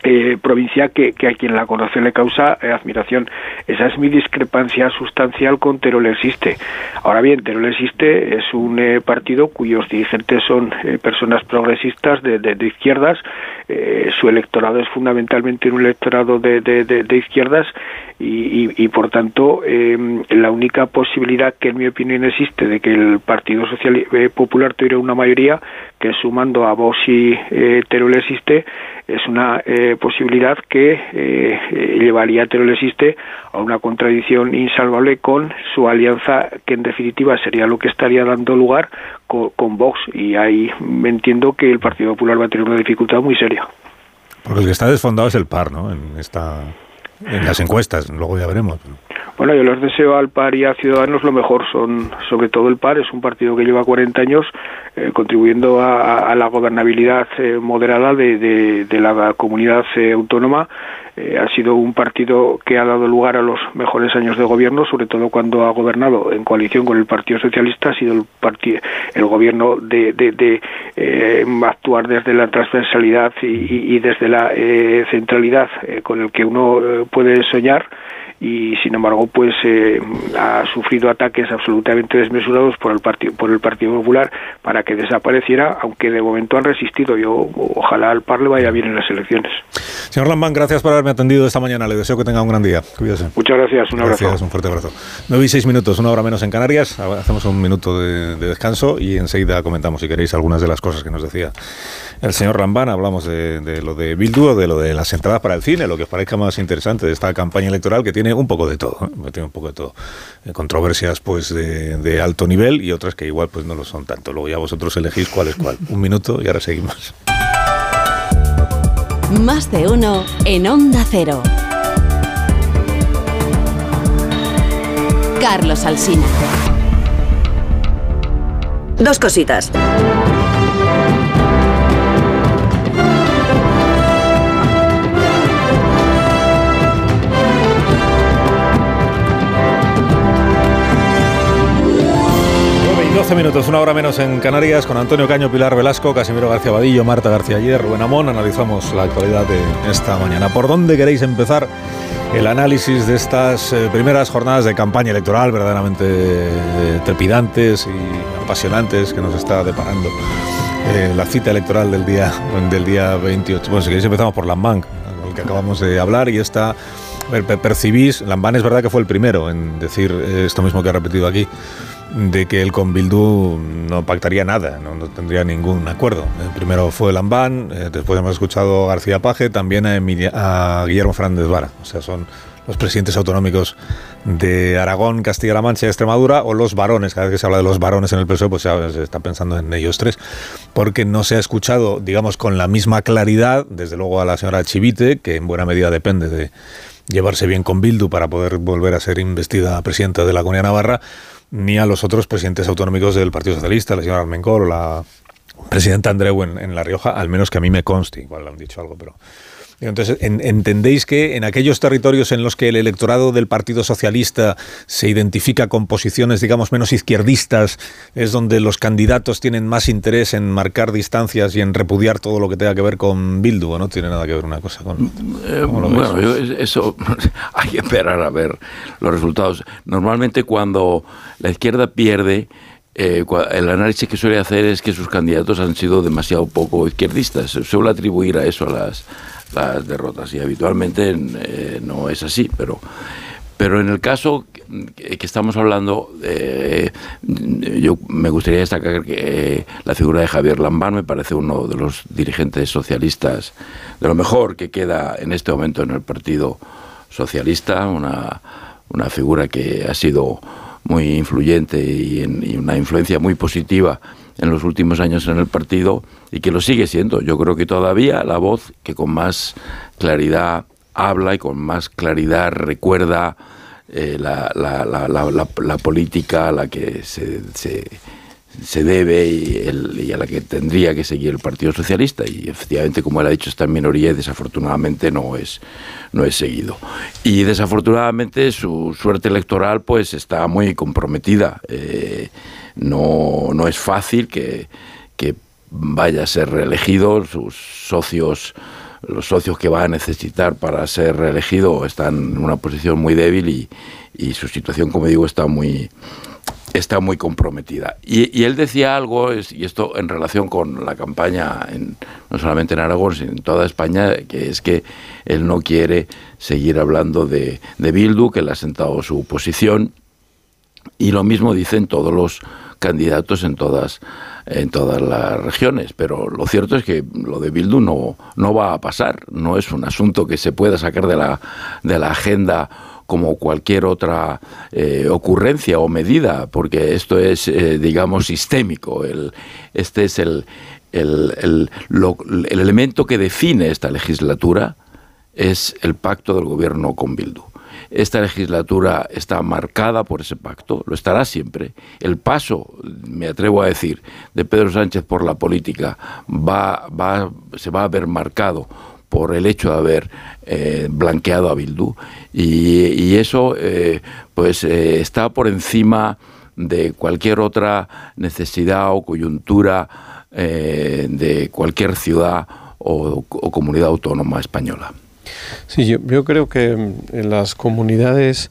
eh, provincia que, a quien la conoce le causa eh, admiración. Esa es mi discrepancia sustancial con Teruel existe. Ahora bien, Teruel existe es un eh, partido cuyos dirigentes son eh, personas progresistas de- de izquierdas. Eh, su electorado es fundamentalmente un electorado de, de- izquierdas y, y- y, por tanto eh, la única posibilidad que en mi opinión existe de que el Partido Social eh, Popular tuviera una mayoría sumando a Vox y eh, Teruel existe es una eh, posibilidad que eh, eh, llevaría a Teruel existe a una contradicción insalvable con su alianza que en definitiva sería lo que estaría dando lugar con Vox y ahí me entiendo que el Partido Popular va a tener una dificultad muy seria. Porque el que está desfondado es el par, ¿no? En, esta, en las encuestas, luego ya veremos. Bueno, yo les deseo al PAR y a Ciudadanos lo mejor. Son, sobre todo el PAR, es un partido que lleva 40 años eh, contribuyendo a, la gobernabilidad eh, moderada de, la comunidad eh, autónoma. Eh, ha sido un partido que ha dado lugar a los mejores años de gobierno, sobre todo cuando ha gobernado en coalición con el Partido Socialista. Ha sido el, el gobierno de, de- actuar desde la transversalidad y, y- desde la centralidad con el que uno puede soñar y sin embargo pues eh, ha sufrido ataques absolutamente desmesurados por el partido por el Partido Popular para que desapareciera aunque de momento han resistido yo ojalá al par le vaya bien en las elecciones Señor Lambán, gracias por haberme atendido esta mañana. Le deseo que tenga un gran día. Cuídese. muchas gracias un abrazo Gracias, un fuerte abrazo. 9 y 6 minutos, una hora menos en Canarias. Hacemos un minuto de, de descanso y enseguida comentamos, si queréis, algunas de las cosas que nos decía el señor Lambán. Hablamos de, de lo de Bildu, de lo de las entradas para el cine, lo que os parezca más interesante de esta campaña electoral que tiene un poco de todo. ¿eh? Tiene un poco de todo. Eh, Controversias pues de, de alto nivel y otras que igual pues no lo son tanto. Luego ya vosotros elegís cuál es cuál. Un minuto y ahora seguimos. Más de uno en Onda Cero. Carlos Alsina. Dos cositas. 12 minutos, una hora menos en Canarias, con Antonio Caño, Pilar Velasco, Casimiro García Vadillo, Marta García Ayer, Rubén Amón. Analizamos la actualidad de esta mañana. ¿Por dónde queréis empezar el análisis de estas eh, primeras jornadas de campaña electoral verdaderamente eh, trepidantes y apasionantes que nos está deparando eh, la cita electoral del día, del día 28? Bueno, si queréis empezamos por Lambán, con el que acabamos de hablar, y per- Percibís, Lambán es verdad que fue el primero en decir eh, esto mismo que ha repetido aquí, de que él con Bildu no pactaría nada, no, tendría ningún acuerdo. Eh, primero fue Lambán, eh, después hemos escuchado a García Paje, también a, Emilia- a Guillermo Fernández Vara. O sea, son los presidentes autonómicos de Aragón, Castilla-La Mancha y Extremadura, o los varones. Cada vez que se habla de los varones en el PSOE, pues ya se está pensando en ellos tres, porque no se ha escuchado, digamos, con la misma claridad, desde luego a la señora Chivite, que en buena medida depende de llevarse bien con Bildu para poder volver a ser investida presidenta de la Comunidad Navarra, ni a los otros presidentes autonómicos del Partido Socialista, la señora Armencor o la presidenta Andreu en, en La Rioja, al menos que a mí me conste, igual le han dicho algo, pero... Entonces, en- ¿entendéis que en aquellos territorios en los que el electorado del Partido Socialista se identifica con posiciones, digamos, menos izquierdistas, es donde los candidatos tienen más interés en marcar distancias y en repudiar todo lo que tenga que ver con Bildu? ¿O no tiene nada que ver una cosa con Eh, bueno, yo- eso hay que esperar a ver los resultados. Normalmente cuando la izquierda pierde, eh, el análisis que suele hacer es que sus candidatos han sido demasiado poco izquierdistas. Suele atribuir a eso las, las derrotas y habitualmente eh, no es así, pero, pero en el caso que, estamos hablando, eh, yo me gustaría destacar que la figura de Javier Lambán me parece uno de los dirigentes socialistas de lo mejor que queda en este momento en el Partido Socialista, una, una figura que ha sido muy influyente y, en- y una influencia muy positiva en los últimos años en el partido y que lo sigue siendo. Yo creo que todavía la voz que con más claridad habla y con más claridad recuerda eh, la, la- la- política la que se- se debe y, a la que tendría que seguir el Partido Socialista. Y efectivamente como él ha dicho está en minoría y desafortunadamente no es no es seguido. Y desafortunadamente su suerte electoral pues está muy comprometida. Eh, no, no es fácil que, que vaya a ser reelegido. Sus socios los socios que va a necesitar para ser reelegido están en una posición muy débil y su situación como digo está muy está muy comprometida. Y, y él decía algo, y esto en relación con la campaña, en- no solamente en Aragón, sino en toda España, que es que él no quiere seguir hablando de, de Bildu, que le ha sentado su posición, y lo mismo dicen todos los candidatos en todas en todas las regiones, pero lo cierto es que lo de Bildu no, no va a pasar, no es un asunto que se pueda sacar de la, de la agenda como cualquier otra eh, ocurrencia o medida, porque esto es, eh, digamos, sistémico. El, este es el, el, el- elemento que define esta legislatura, es el pacto del gobierno con Bildu. Esta legislatura está marcada por ese pacto, lo estará siempre. El paso, me atrevo a decir, de Pedro Sánchez por la política va, va, se va a ver marcado por el hecho de haber eh, blanqueado a Bildu y, eso eh, pues eh, está por encima de cualquier otra necesidad o coyuntura de cualquier ciudad o- comunidad autónoma española. Sí, yo, creo que mm, en las comunidades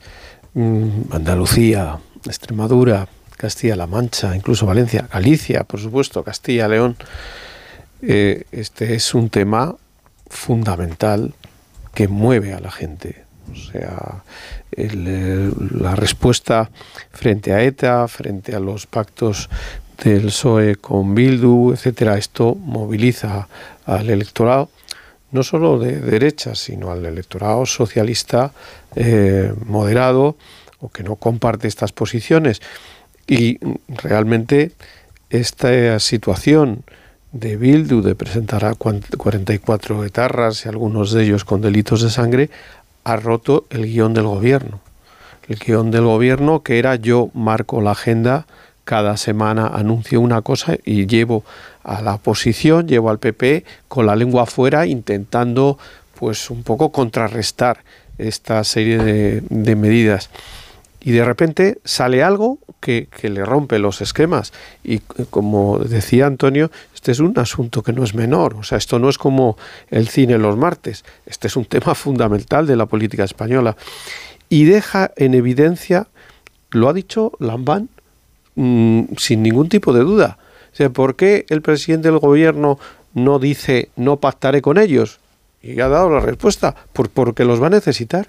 mm, Andalucía, Extremadura, Castilla-La Mancha, incluso Valencia, Galicia, por supuesto, Castilla-León, eh, este es un tema fundamental que mueve a la gente. O sea, eh, la respuesta frente a ETA, frente a los pactos del PSOE con Bildu, etcétera, esto moviliza al electorado no solo de derecha, sino al electorado socialista eh, moderado o que no comparte estas posiciones. Y realmente esta situación de Bildu de presentar a cuan- 44 etarras y algunos de ellos con delitos de sangre ha roto el guion del gobierno. El guion del gobierno que era yo marco la agenda, cada semana anuncio una cosa y llevo a la oposición, llevo al PP con la lengua afuera intentando pues un poco contrarrestar esta serie de medidas. Y de repente sale algo que, que le rompe los esquemas. Y eh, como decía Antonio, este es un asunto que no es menor. O sea, esto no es como el cine los martes. Este es un tema fundamental de la política española. Y deja en evidencia, lo ha dicho Lambán, mm, sin ningún tipo de duda. O sea, ¿por qué el presidente del gobierno no dice no pactaré con ellos? Y ha dado la respuesta, por, porque los va a necesitar.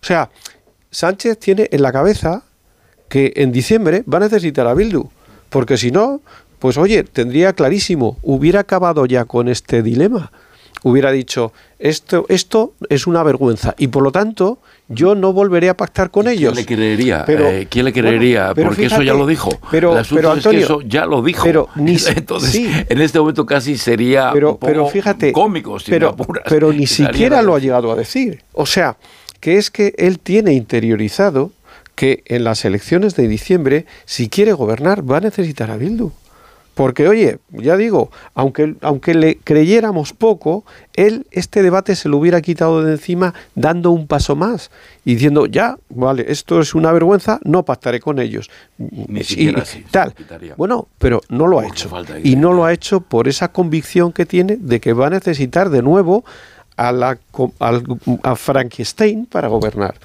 O sea, Sánchez tiene en la cabeza que en diciembre va a necesitar a Bildu, porque si no, pues oye, tendría clarísimo, hubiera acabado ya con este dilema. Hubiera dicho, esto, esto es una vergüenza y por lo tanto yo no volveré a pactar con ellos. ¿Quién le creería? Pero- Eh, ¿Quién le creería? bueno, pero Porque eso ya lo dijo. pero- El pero, es que eso ya lo dijo. pero ni Entonces, sí. en este momento casi sería pero, un poco pero fíjate, cómico, si pero, me apuras, pero ni siquiera lo ha llegado a decir. O sea, que es que él tiene interiorizado que en las elecciones de diciembre, si quiere gobernar, va a necesitar a Bildu. Porque, oye, ya digo, aunque, aunque le creyéramos poco, él este debate se lo hubiera quitado de encima dando un paso más y diciendo, ya, vale, esto es una vergüenza, no pactaré con ellos. Ni Y- así, tal. Bueno, pero no lo ha hecho. Y no lo ha hecho por esa convicción que tiene de que va a necesitar de nuevo a, la, a Frankenstein para gobernar.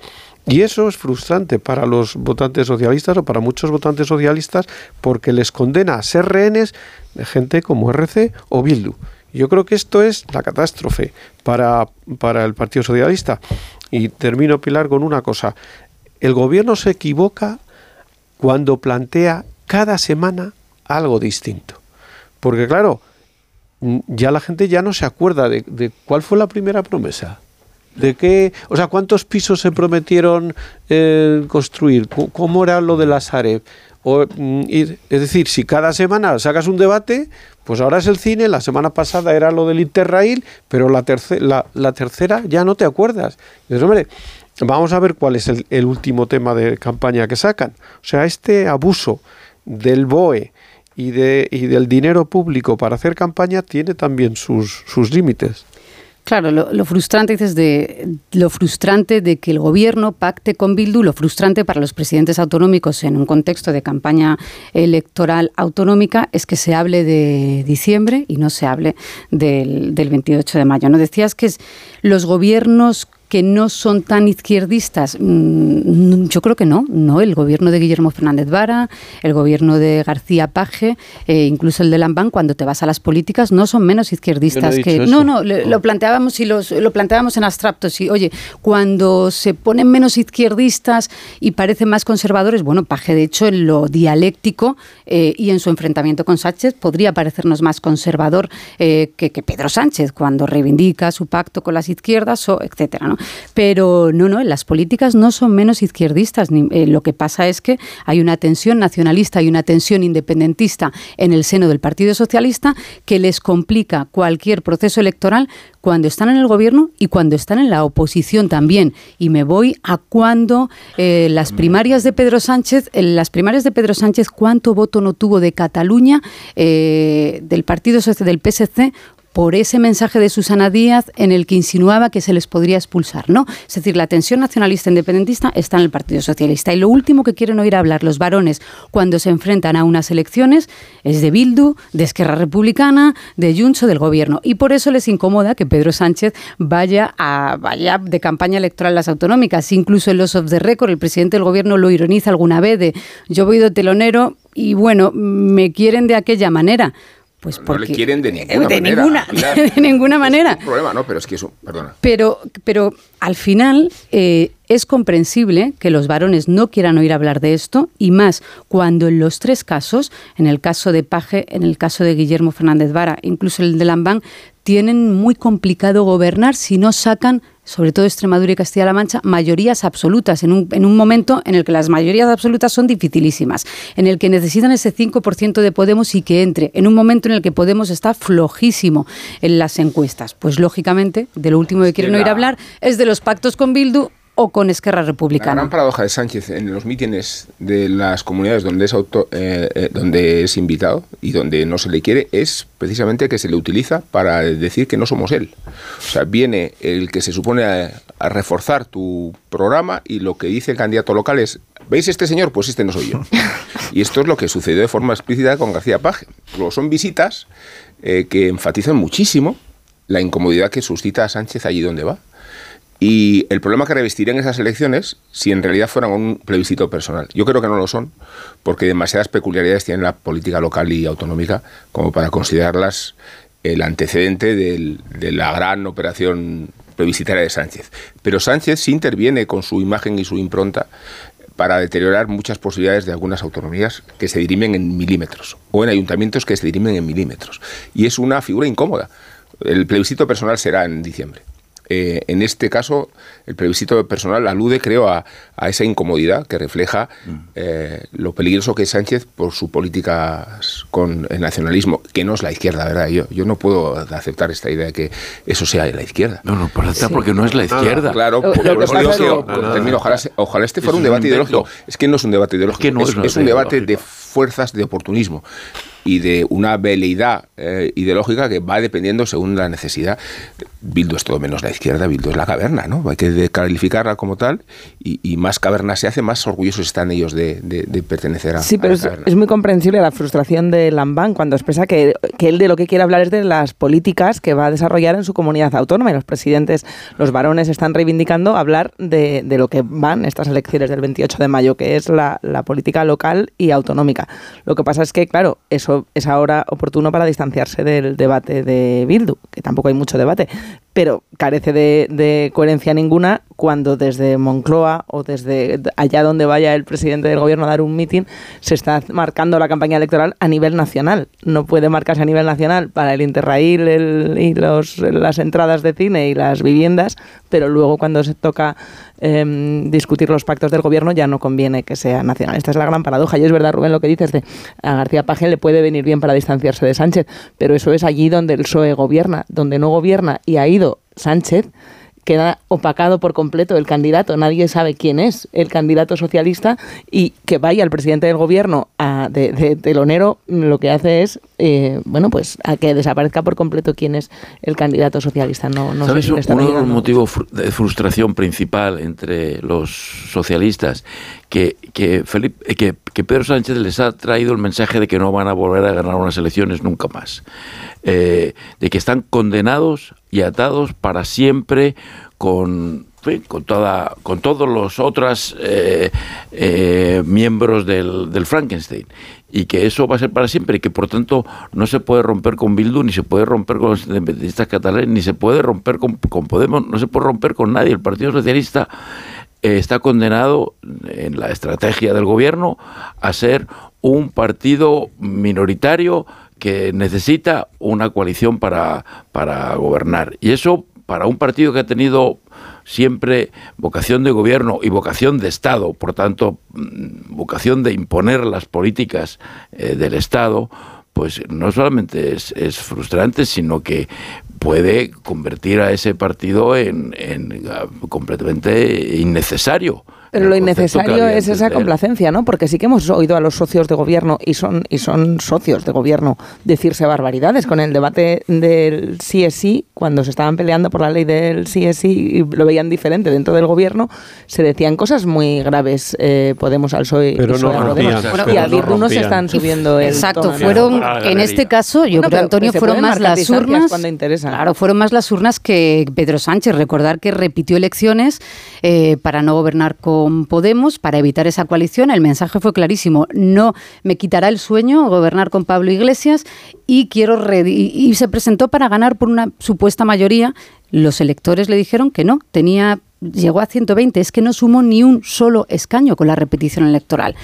Y eso es frustrante para los votantes socialistas o para muchos votantes socialistas porque les condena a ser rehenes de gente como RC o Bildu. Yo creo que esto es la catástrofe para, para el Partido Socialista. Y termino, Pilar, con una cosa. el gobierno se equivoca cuando plantea cada semana algo distinto. Porque claro, ya la gente ya no se acuerda de, cuál fue la primera promesa. ¿De qué? O sea, ¿cuántos pisos se prometieron eh, construir? ¿Cómo- ¿Cómo era lo de la Sareb? O, mm, es decir, si cada semana sacas un debate, pues ahora es el cine, la semana pasada era lo del Interrail, pero la, la, tercera ya no te acuerdas. Dices, hombre, vamos a ver cuál es el, el último tema de campaña que sacan. O sea, este abuso del BOE y, de, y del dinero público para hacer campaña tiene también sus, sus límites. Claro, lo, lo frustrante de lo frustrante de que el gobierno pacte con Bildu, lo frustrante para los presidentes autonómicos en un contexto de campaña electoral autonómica es que se hable de diciembre y no se hable del, del 28 de mayo. ¿No decías que los gobiernos que no son tan izquierdistas, mm, yo creo que no, no, el gobierno de Guillermo Fernández Vara, el gobierno de García Paje, eh, incluso el de Lambán, cuando te vas a las políticas, no son menos izquierdistas no que... No, no, le- lo planteábamos y los, lo planteábamos en abstractos. Y oye, cuando se ponen menos izquierdistas y parecen más conservadores, bueno, Paje, de hecho, en lo dialéctico eh, y en su enfrentamiento con Sánchez, podría parecernos más conservador eh, que, que Pedro Sánchez cuando reivindica su pacto con las izquierdas, o etcétera, ¿no? Pero no, no, las políticas no son menos izquierdistas. ni- eh, lo que pasa es que hay una tensión nacionalista y una tensión independentista en el seno del Partido Socialista que les complica cualquier proceso electoral cuando están en el gobierno y cuando están en la oposición también. Y me voy a cuando eh, las primarias de Pedro Sánchez, en las primarias de Pedro Sánchez, cuánto voto no tuvo de Cataluña, eh, del Partido Social del PSC, por ese mensaje de Susana Díaz en el que insinuaba que se les podría expulsar. No, es decir, la tensión nacionalista independentista está en el Partido Socialista. Y lo último que quieren oír hablar los varones cuando se enfrentan a unas elecciones es de Bildu, de Esquerra Republicana, de Junts o del Gobierno. Y por eso les incomoda que Pedro Sánchez vaya, a, vaya de campaña electoral a las autonómicas. Incluso en los off the record, el presidente del Gobierno lo ironiza alguna vez de yo voy de telonero y bueno, me quieren de aquella manera. Pues No porque le quieren de ninguna de manera. ninguna, de ninguna manera. Es un problema, ¿no? Pero es que eso, perdona. Pero, pero al final eh, es comprensible que los varones no quieran oír hablar de esto y más cuando en los tres casos, en el caso de Paje, en el caso de Guillermo Fernández Vara, incluso el de Lambán, tienen muy complicado gobernar si no sacan, sobre todo Extremadura y Castilla-La Mancha, mayorías absolutas en un, en un momento en el que las mayorías absolutas son dificilísimas, en el que necesitan ese 5% de Podemos y que entre, en un momento en el que Podemos está flojísimo en las encuestas. Pues lógicamente, de lo último que quieren oír hablar es de los pactos con Bildu o con Esquerra La Republicana. gran paradoja de Sánchez en los mítines de las comunidades donde es, auto- eh, eh, donde es invitado y donde no se le quiere es precisamente que se le utiliza para decir que no somos él. O sea, viene el que se supone a, a reforzar tu programa y lo que dice el candidato local es, ¿veis este señor? Pues este no soy yo. Y esto es lo que sucedió de forma explícita con García Paje. Luego son visitas eh, que enfatizan muchísimo la incomodidad que suscita a Sánchez allí donde va. Y el problema que revestirían esas elecciones si en realidad fueran un plebiscito personal. Yo creo que no lo son, porque demasiadas peculiaridades tiene la política local y autonómica como para considerarlas el antecedente del- de la gran operación plebiscitaria de Sánchez. Pero Sánchez sí interviene con su imagen y su impronta para deteriorar muchas posibilidades de algunas autonomías que se dirimen en milímetros o en ayuntamientos que se dirimen en milímetros. Y es una figura incómoda. El plebiscito personal será en diciembre. Eh, en este caso, el plebiscito personal alude, creo, a, a esa incomodidad que refleja eh, lo peligroso que es Sánchez por su política con el nacionalismo, que no es la izquierda, ¿verdad? Yo, yo no puedo aceptar esta idea de que eso sea la izquierda. No, no, por Sí. porque no es la izquierda. Claro, por, lo por que eso digo pasa que, es- o- No, no, termino, no. ojalá, se- ojalá este fuera un es un debate ideológico. Es que no es un debate ideológico, que no es, es un es un debate debate de fuerzas de oportunismo y de una veleidad eh, ideológica que va dependiendo según la necesidad. Bildu es todo menos la izquierda, Bildu es la caverna, ¿no? Hay que calificarla como tal y, y más caverna se hace, más orgullosos están ellos de, de- de pertenecer a, Sí, a pero la es, es muy comprensible la frustración de Lambán cuando expresa que, que él de lo que quiere hablar es de las políticas que va a desarrollar en su comunidad autónoma y los presidentes, los varones están reivindicando hablar de, de lo que van estas elecciones del 28 de mayo, que es la, la política local y autonómica. Lo que pasa es que, claro, eso es ahora oportuno para distanciarse del debate de Bildu, que tampoco hay mucho debate. Pero carece de, coherencia ninguna cuando desde Moncloa o desde allá donde vaya el presidente del gobierno a dar un mitin se está marcando la campaña electoral a nivel nacional. No puede marcarse a nivel nacional para el Interrail y las entradas de cine y las viviendas, pero luego cuando se toca em, discutir los pactos del gobierno ya no conviene que sea nacional. Esta es la gran paradoja. Y es verdad, Rubén, lo que dices de a García Paje le puede venir bien para distanciarse de Sánchez, pero eso es allí donde el PSOE gobierna, donde no gobierna y ha ido Sánchez queda opacado por completo el candidato. Nadie sabe quién es el candidato socialista y que vaya el presidente del gobierno a, de, de telonero lo que hace es, eh, bueno, pues a que desaparezca por completo quién es el candidato socialista. No, no sé ¿Sabes? si le está Uno de los motivos de frustración principal entre los socialistas que, que, Felipe, eh, que, que Pedro Sánchez les ha traído el mensaje de que no van a volver a ganar unas elecciones nunca más. Eh, de que están condenados y atados para siempre con, con, toda, con todos los otros eh, eh, miembros del, del Frankenstein y que eso va a ser para siempre y que por tanto no se puede romper con Bildu, ni se puede romper con los independentistas catalanes, ni se puede romper con, con Podemos, no se puede romper con nadie. El Partido Socialista eh, está condenado en la estrategia del gobierno a ser un partido minoritario que necesita una coalición para, para gobernar. Y eso para un partido que ha tenido siempre vocación de gobierno y vocación de Estado, por tanto, mm, vocación de imponer las políticas eh, del Estado, pues no solamente es, es frustrante, sino que puede convertir a ese partido en, ah, completamente innecesario. Pero lo innecesario es esa complacencia, ¿no? Porque sí que hemos oído a los socios de gobierno y son y son socios de gobierno decirse barbaridades con el debate del sí es sí, cuando se estaban peleando por la ley del sí es sí y lo veían diferente dentro del gobierno, se decían cosas muy graves eh, Podemos al PSOE y Pero no rompían, y a no se están subiendo el Exacto, tono. fueron, en este caso, yo Bueno, creo, Antonio, fueron más las urnas. cuando interesa. Claro, fueron más las urnas que Pedro Sánchez. Recordar que repitió elecciones eh, para no gobernar con Podemos, para evitar esa coalición. El mensaje fue clarísimo. No me quitará el sueño gobernar con Pablo Iglesias y quiero y, se presentó para ganar por una supuesta mayoría. Los electores le dijeron que no, tenía llegó a 120, es que no sumó ni un solo escaño con la repetición electoral.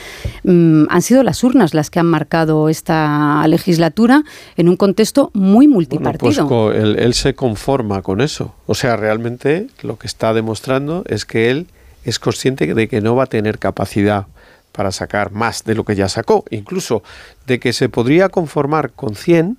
Mm, han sido las urnas las que han marcado esta legislatura en un contexto muy multipartido. pues él se conforma con eso. O sea, realmente lo que está demostrando es que él es consciente de que no va a tener capacidad para sacar más de lo que ya sacó. Incluso de que se podría conformar con 100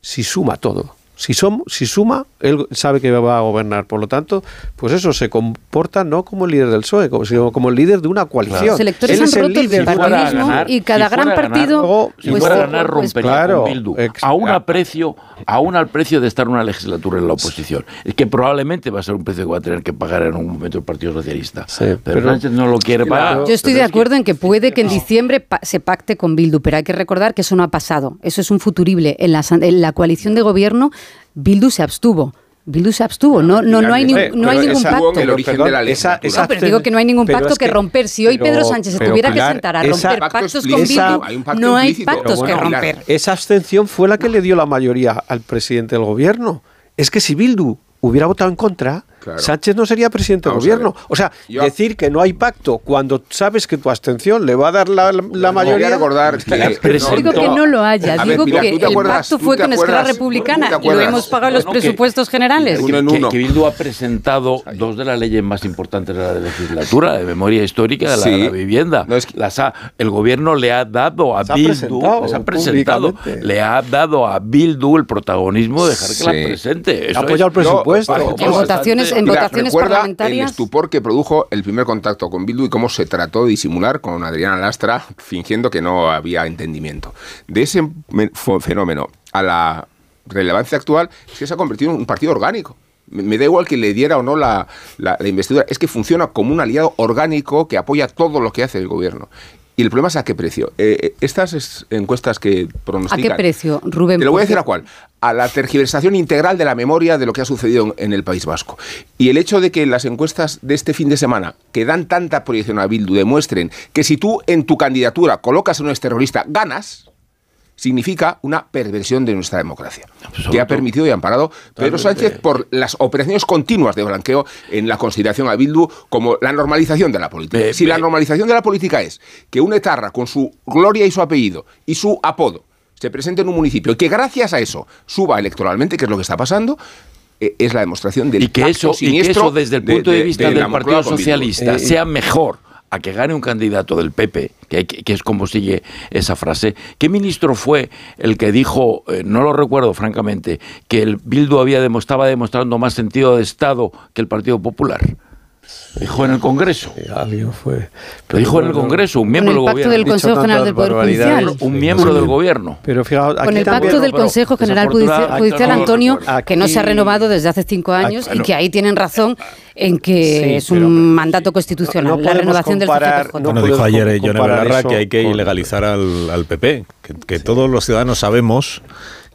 si suma todo. Si, som- si suma, él sabe que va a gobernar. Por lo tanto, pues eso se comporta no como el líder del PSOE, como, sino como el líder de una coalición. Los electores Él han es el roto el líder. bipartidismo y cada gran partido si pues, fuera a pues, ganar pues, rompería claro, con Bildu aún a precio aún al precio de estar una legislatura en la oposición es que probablemente va a ser un precio que va a tener que pagar en un momento el Partido Socialista pero, pero- Sánchez no lo quiere pagar Yo estoy de es que- acuerdo en que puede que en diciembre pa- se pacte con Bildu, pero hay que recordar que eso no ha pasado. Eso es un futurible. En la, san- en la coalición de gobierno, Bildu se abstuvo. Bildu se abstuvo. No, no, no hay, ni- Eh, no hay ningún esa- pacto. pero, perdón, esa- esa No, pero digo que no hay ningún pacto es que, romper. Si hoy pero- Pedro Sánchez se pero, tuviera Pilar, que sentar a esa- romper pactos con Bildu, no hay pactos que romper. Esa abstención fue la que le dio la mayoría al presidente del gobierno. Es que si Bildu hubiera votado en contra, Sánchez no sería presidente Vamos del gobierno. O sea, Yo- decir que no hay pacto cuando sabes que tu abstención le va a dar la, la Voy a mayoría. recordar que- No digo que no lo haya, A digo que ¿tú te el acuerdas- pacto fue con Esquerra Republicana y lo hemos pagado en los No, que- presupuestos generales. que, que- que Bildu ha presentado dos de las leyes más importantes de la legislatura, de memoria histórica, de la, Sí. la vivienda. Las ha- el gobierno le ha dado a Bildu, presentado las ha presentado, le ha dado a Bildu el protagonismo de dejar que Sí. las presente. Eso Ha apoyado es- el presupuesto. En votaciones, en votaciones recuerda parlamentarias. el estupor que produjo el primer contacto con Bildu y cómo se trató de disimular con Adriana Lastra fingiendo que no había entendimiento. De ese fenómeno a la relevancia actual es que se ha convertido en un partido orgánico. Me da igual que le diera o no la, la- la investidura, es que funciona como un aliado orgánico que apoya todo lo que hace el gobierno. Y el problema es a qué precio. Eh, eh, estas es- encuestas que ¿A pronostican... qué precio, Rubén? Te lo voy a decir a cuál. A la tergiversación integral de la memoria de lo que ha sucedido en, el País Vasco. Y el hecho de que las encuestas de este fin de semana, que dan tanta proyección a Bildu, demuestren que si tú en tu candidatura colocas a un exterrorista, ganas. significa una perversión de nuestra democracia, Pues que ha permitido y amparado Pedro. Sánchez por las operaciones continuas de blanqueo en la consideración a Bildu como la normalización de la política. Ve- si la normalización de la política es que un etarra con su gloria y su apellido y su apodo se presente en un municipio y que gracias a eso suba electoralmente, que es lo que está pasando, eh, es la demostración del y que pacto eso y que siniestro eso desde el punto de, vista de del Partido. Socialista Eh, sea mejor a que gane un candidato del PP, que, hay que- que es como sigue esa frase. ¿Qué ministro fue el que dijo, eh, no lo recuerdo francamente, que el Bildu había demo- estaba demostrando más sentido de Estado que el Partido Popular? Dijo en el Congreso. Alguien fue. Lo dijo en el Congreso, un miembro Con el del pacto gobierno. del Consejo General del Poder Judicial. Un miembro del gobierno. Pero fijaos, Con aquí el también- pacto del Consejo General Judicial, Judicial, Antonio, que no se ha renovado desde hace cinco años y bueno. que ahí tienen razón en que Sí, es un mandato constitucional, no la podemos renovación del comparar- CCJ. Bueno, dijo ayer eh, Belarra eso que hay que con- ilegalizar al, al PP, que, que todos los ciudadanos sabemos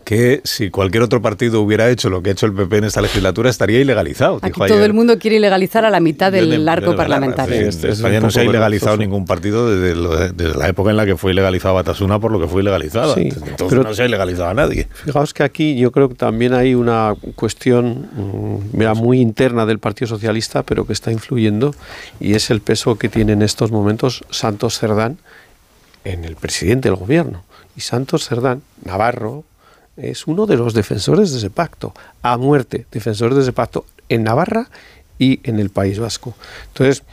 que si cualquier otro partido hubiera hecho lo que ha hecho el PP en esta legislatura estaría ilegalizado. Aquí dijo todo ayer el mundo quiere ilegalizar a la mitad del arco Yone Belarra. parlamentario. Sí, Este es España no se ha ilegalizado vergonzoso. ningún partido desde, lo- desde la época en la que fue ilegalizada Batasuna por lo que fue ilegalizada. Sí, Entonces pero- no se ha ilegalizado a nadie. Fijaos que aquí yo creo que también hay una cuestión mm, mira, muy interna del Partido Socialista, pero que está influyendo, y es el peso que tiene en estos momentos Santos Cerdán en el presidente del gobierno. Y Santos Cerdán, Navarro, es uno de los defensores de ese pacto, a muerte, defensores de ese pacto en Navarra y en el País Vasco. Entonces,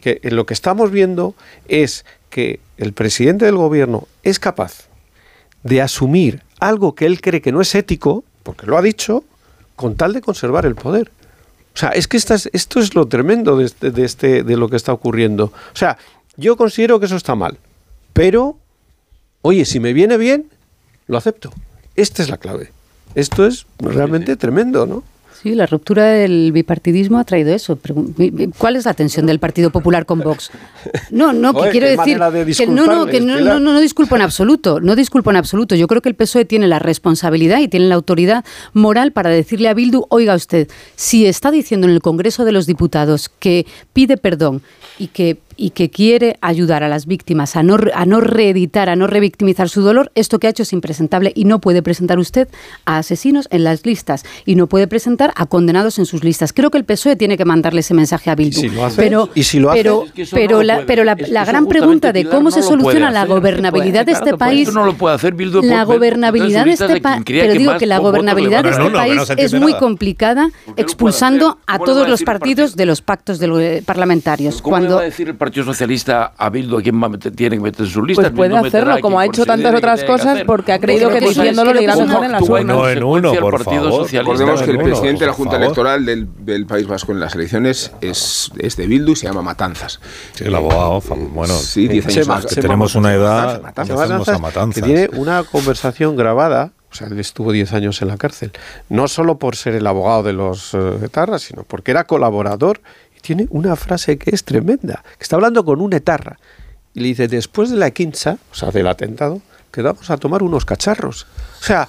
que lo que estamos viendo es que el presidente del gobierno es capaz de asumir algo que él cree que no es ético, porque lo ha dicho, con tal de conservar el poder. O sea, es que esto es lo tremendo de, este, de, este, de lo que está ocurriendo. O sea, yo considero que eso está mal, pero, oye, si me viene bien, lo acepto. Esta es la clave. Esto es realmente tremendo, ¿no? Sí, la ruptura del bipartidismo ha traído eso. ¿Cuál es la tensión del Partido Popular con Vox? No, no, que Joder, quiero decir de que no, no, que no, no, no, no disculpo en absoluto, no disculpo en absoluto. Yo creo que el PSOE tiene la responsabilidad y tiene la autoridad moral para decirle a Bildu, oiga usted, si está diciendo en el Congreso de los Diputados que pide perdón y que y que quiere ayudar a las víctimas a no, re- a no reeditar, a no revictimizar su dolor, esto que ha hecho es impresentable y no puede presentar usted a asesinos en las listas y no puede presentar a condenados en sus listas. Creo que el PSOE tiene que mandarle ese mensaje a Bildu. si lo hace? pero, ¿Y si lo hace? pero, Es que eso pero no la, pero la, Es que la eso gran pregunta de cómo no se soluciona la gobernabilidad de este país no lo puede hacer Bildu la gobernabilidad de este país, pero digo que la gobernabilidad de este país es muy complicada expulsando a ¿Cómo le va todos los partidos de los pactos eh, parlamentarios. ¿Cómo le Cuando Partido Socialista a Bildu a quién tiene que meter en sus listas? Pues puede Bildu hacerlo, como ha hecho tantas que otras que cosas, porque ha creído que diciéndolo le irá mejor en las urnas. Uno en uno, por Partido favor. Socialista. Recordemos que el presidente de la Junta. Electoral del, del País Vasco en las elecciones es, es de Bildu y se llama Matanzas. Sí, el abogado, fam- bueno, Sí, 10 que años más. tenemos una edad, Matanzas, Matanzas, que tiene una conversación grabada, o sea, él estuvo 10 años en la cárcel, no solo por ser el abogado de los eh, etarras, sino porque era colaborador tiene una frase que es tremenda, que está hablando con un etarra y le dice, después de la quincha, o sea, del atentado, quedamos a tomar unos cacharros. O sea,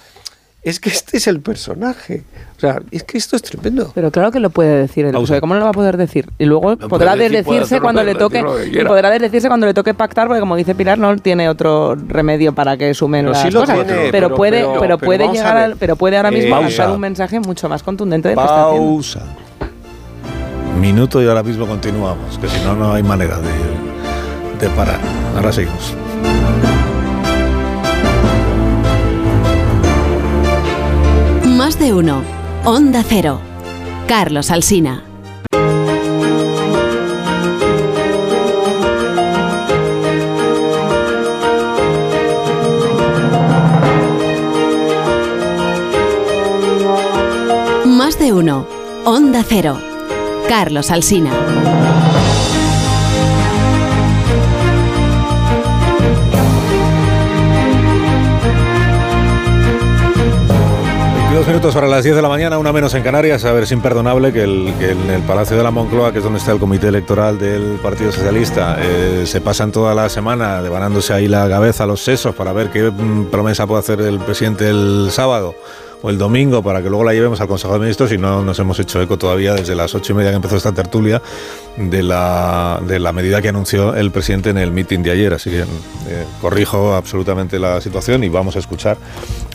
es que este es el personaje. O sea, es que esto es tremendo. Pero claro que lo puede decir el Pausa. PSOE. ¿Cómo no lo va a poder decir? Y luego podrá desdecirse cuando le toque y podrá desdecirse cuando le toque pactar, porque como dice Pilar, no tiene otro remedio para que sumen Pero las sí lo cosas. tiene, pero, pero- puede, pero- pero, pero puede llegar, ver. al- pero puede ahora mismo lanzar pausa. un mensaje mucho más contundente del que está haciendo. Minuto y ahora mismo continuamos, que si no, no hay manera de, de parar. Ahora seguimos. Más de uno. Onda Cero. Carlos Alsina. Más de uno. Onda Cero. Carlos Alsina. Dos minutos para las 10 de la mañana, una menos en Canarias. A ver, es imperdonable que, el- en el Palacio de la Moncloa, que es donde está el comité electoral del Partido Socialista, eh, se pasan toda la semana devanándose ahí la cabeza, los sesos, para ver qué mm, promesa puede hacer el presidente el sábado. O el domingo para que luego la llevemos al Consejo de Ministros y no nos hemos hecho eco todavía desde las ocho y media que empezó esta tertulia de la, de la medida que anunció el presidente en el mitin de ayer. Así que eh, corrijo absolutamente la situación y vamos a escuchar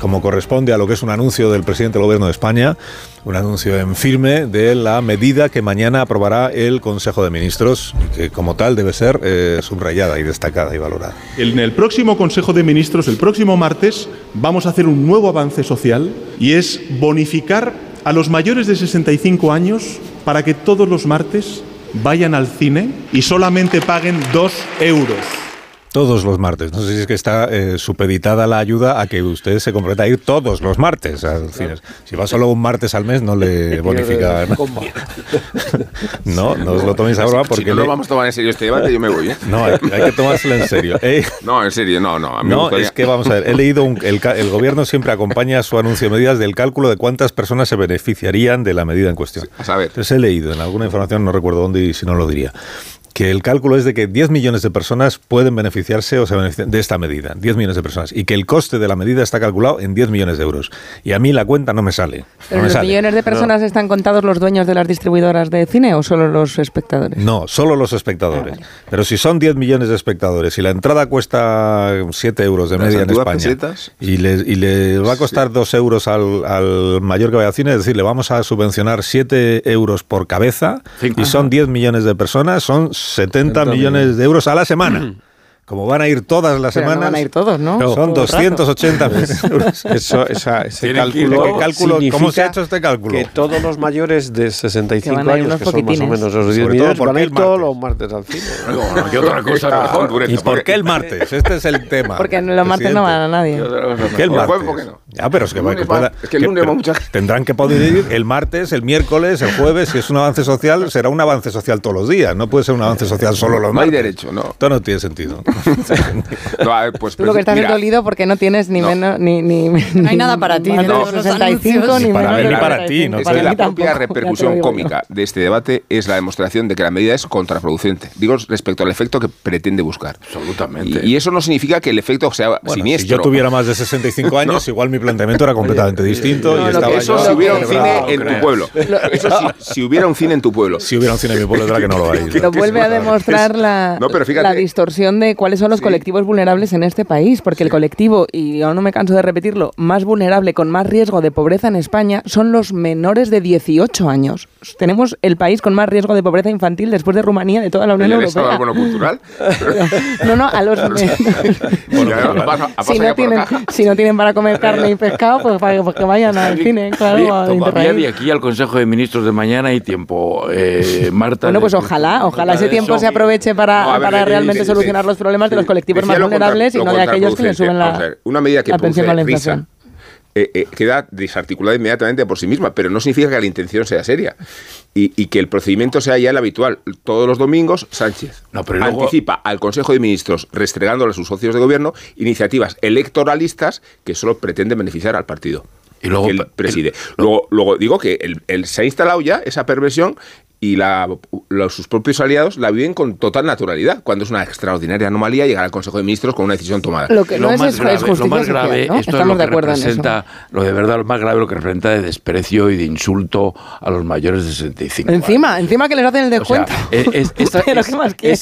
como corresponde a lo que es un anuncio del presidente del Gobierno de España, un anuncio en firme de la medida que mañana aprobará el Consejo de Ministros que como tal debe ser eh, subrayada y destacada y valorada. En el próximo Consejo de Ministros, el próximo martes, vamos a hacer un nuevo avance social y es bonificar a los mayores de 65 años para que todos los martes vayan al cine y solamente paguen dos euros. Todos los martes. No sé si es que está eh, supeditada la ayuda a que usted se comprometa a ir todos los martes al cine. Si va solo un martes al mes, no le bonifica. no, no os lo toméis ahora porque. Si no le- lo vamos a tomar en serio este debate, yo me voy. ¿eh? No, hay, hay que tomárselo en serio. Eh, No, en serio, no, no. A mí No, gustaría- es que vamos a ver, he leído, un- el, el gobierno siempre acompaña su anuncio de medidas del cálculo de cuántas personas se beneficiarían de la medida en cuestión. A saber. Entonces he leído en alguna información, no recuerdo dónde y si no lo diría, que el cálculo es de que 10 millones de personas pueden beneficiarse o se benefician de esta medida, 10 millones de personas, y que el coste de la medida está calculado en 10 millones de euros. Y a mí la cuenta no me sale. no ¿Pero me los sale. millones de personas están contados los dueños de las distribuidoras de cine o solo los espectadores? No, solo los espectadores. Pero si son 10 millones de espectadores y la entrada cuesta 7 euros de media en España pesetas. y le, y le va a costar 2 euros al, al mayor que vaya al cine, es decir, le vamos a subvencionar 7 euros por cabeza y son 10 millones de personas, son 70 millones de euros a la semana. Como van a ir todas las Pero no semanas, van a ir todos, ¿no? son el rato. 280 millones de euros. Eso, esa- ese Tienen que cálculo, todos. ¿Qué cálculo- cómo se ha hecho este cálculo? Que todos los mayores de 65 Que años, que son más o menos los 10 Sobre todo millones, van a ir el todos martes. los martes al cine. ¿Qué otra cosa Está mejor? dureza, ¿Y por qué el martes? Este es el tema. Porque los martes no van a nadie. ¿Qué el martes? ¿por qué no? Ya, pero es que, El lunes que va- pueda- es que el lunes va mucha gente. Tendrán que poder ir el martes, el miércoles, el jueves. Si es un avance social, será un avance social todos los días. No puede ser un avance social solo los No hay martes. derecho, no. Esto no tiene sentido. No, pues, Tú lo que estás mira, es dolido porque no tienes ni No. menos ni, ni No hay nada para ti más los 65 anuncios. ni Para menos ni para ti, no. Es que la propia tampoco, repercusión cómica de este debate es la demostración de que la medida es contraproducente. Digo, respecto al efecto que pretende buscar. Absolutamente. Y, y eso no significa que el efecto sea Bueno, siniestro. si yo tuviera más de 65 años, igual mi planteamiento era completamente distinto. no, y lo estaba que- Eso yo si hubiera un cine en tu pueblo. Eso si, si hubiera un cine en tu pueblo. Si hubiera un cine en mi pueblo, es verdad que no lo hay. Lo vuelve a demostrar No, la distorsión de cuáles son los Sí. colectivos vulnerables en este país, porque el colectivo, y yo no me canso de repetirlo, más vulnerable, con más riesgo de pobreza en España, son los menores de 18 años. Tenemos el país con más riesgo de pobreza infantil después de Rumanía de toda la Unión ¿El Estado Europea. bono cultural? No, no, a los si, no tienen, si no tienen para comer carne y pescado, pues, para- pues que vayan al cine, claro, todavía de aquí al Consejo de Ministros de mañana hay tiempo. Eh, Marta. Bueno, pues ojalá, ojalá ese tiempo se aproveche para, para realmente solucionar los problemas de los colectivos más contra- vulnerables y no de aquellos que le suben a la, ver, Una medida que la pensión con la risa inflación. eh, eh, queda desarticulada inmediatamente por sí misma, pero no significa que la intención sea seria. Y, y que el procedimiento sea ya el habitual. Todos los domingos, Sánchez No, pero luego- anticipa al Consejo de Ministros, restregándole a sus socios de gobierno, iniciativas electoralistas que solo pretenden beneficiar al partido. Y luego- que él preside. Luego, luego digo que el- se ha instalado ya esa perversión y la, los- sus propios aliados la viven con total naturalidad, cuando es una extraordinaria anomalía llegar al Consejo de Ministros con una decisión tomada. Lo que lo no es, más es, grave, es lo más social, grave, ¿no? esto es Estamos lo de que acuerdo eso. representa, lo de verdad, lo más grave, lo que representa de desprecio y de insulto a los mayores de 65 Encima, encima que les hacen el O sea, descuento. es- es- esa,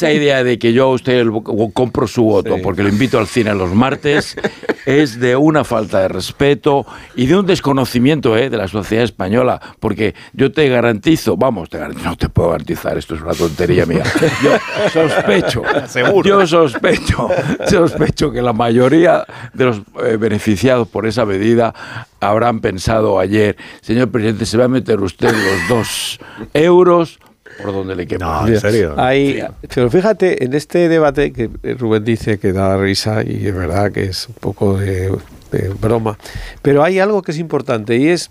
es- idea de que yo a usted compro su voto porque lo invito al cine los martes es de una falta de respeto y de un desconocimiento eh, de la sociedad española. Porque yo te garantizo, vamos, te garantizo, no te puedo garantizar, esto es una tontería mía. Yo sospecho, yo sospecho, sospecho que la mayoría de los eh, beneficiados por esa medida habrán pensado ayer, señor presidente, se va a meter usted los dos euros por donde le quepa. No, en serio. Hay- pero fíjate, en este debate que Rubén dice que da risa y es verdad que es un poco de, de broma, pero hay algo que es importante y es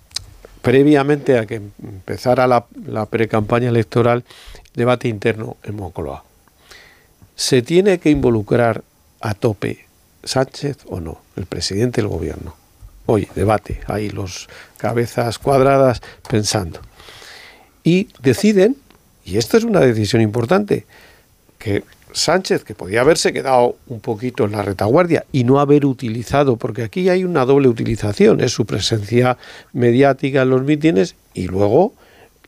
previamente a que empezara la, la pre-campaña electoral, debate interno en Moncloa. ¿Se tiene que involucrar a tope Sánchez o no, el presidente del gobierno? Hoy, debate, ahí los cabezas cuadradas pensando. Y deciden, y esto es una decisión importante, que Sánchez, que podía haberse quedado un poquito en la retaguardia y no haber utilizado, porque aquí hay una doble utilización, es su presencia mediática en los mítines y luego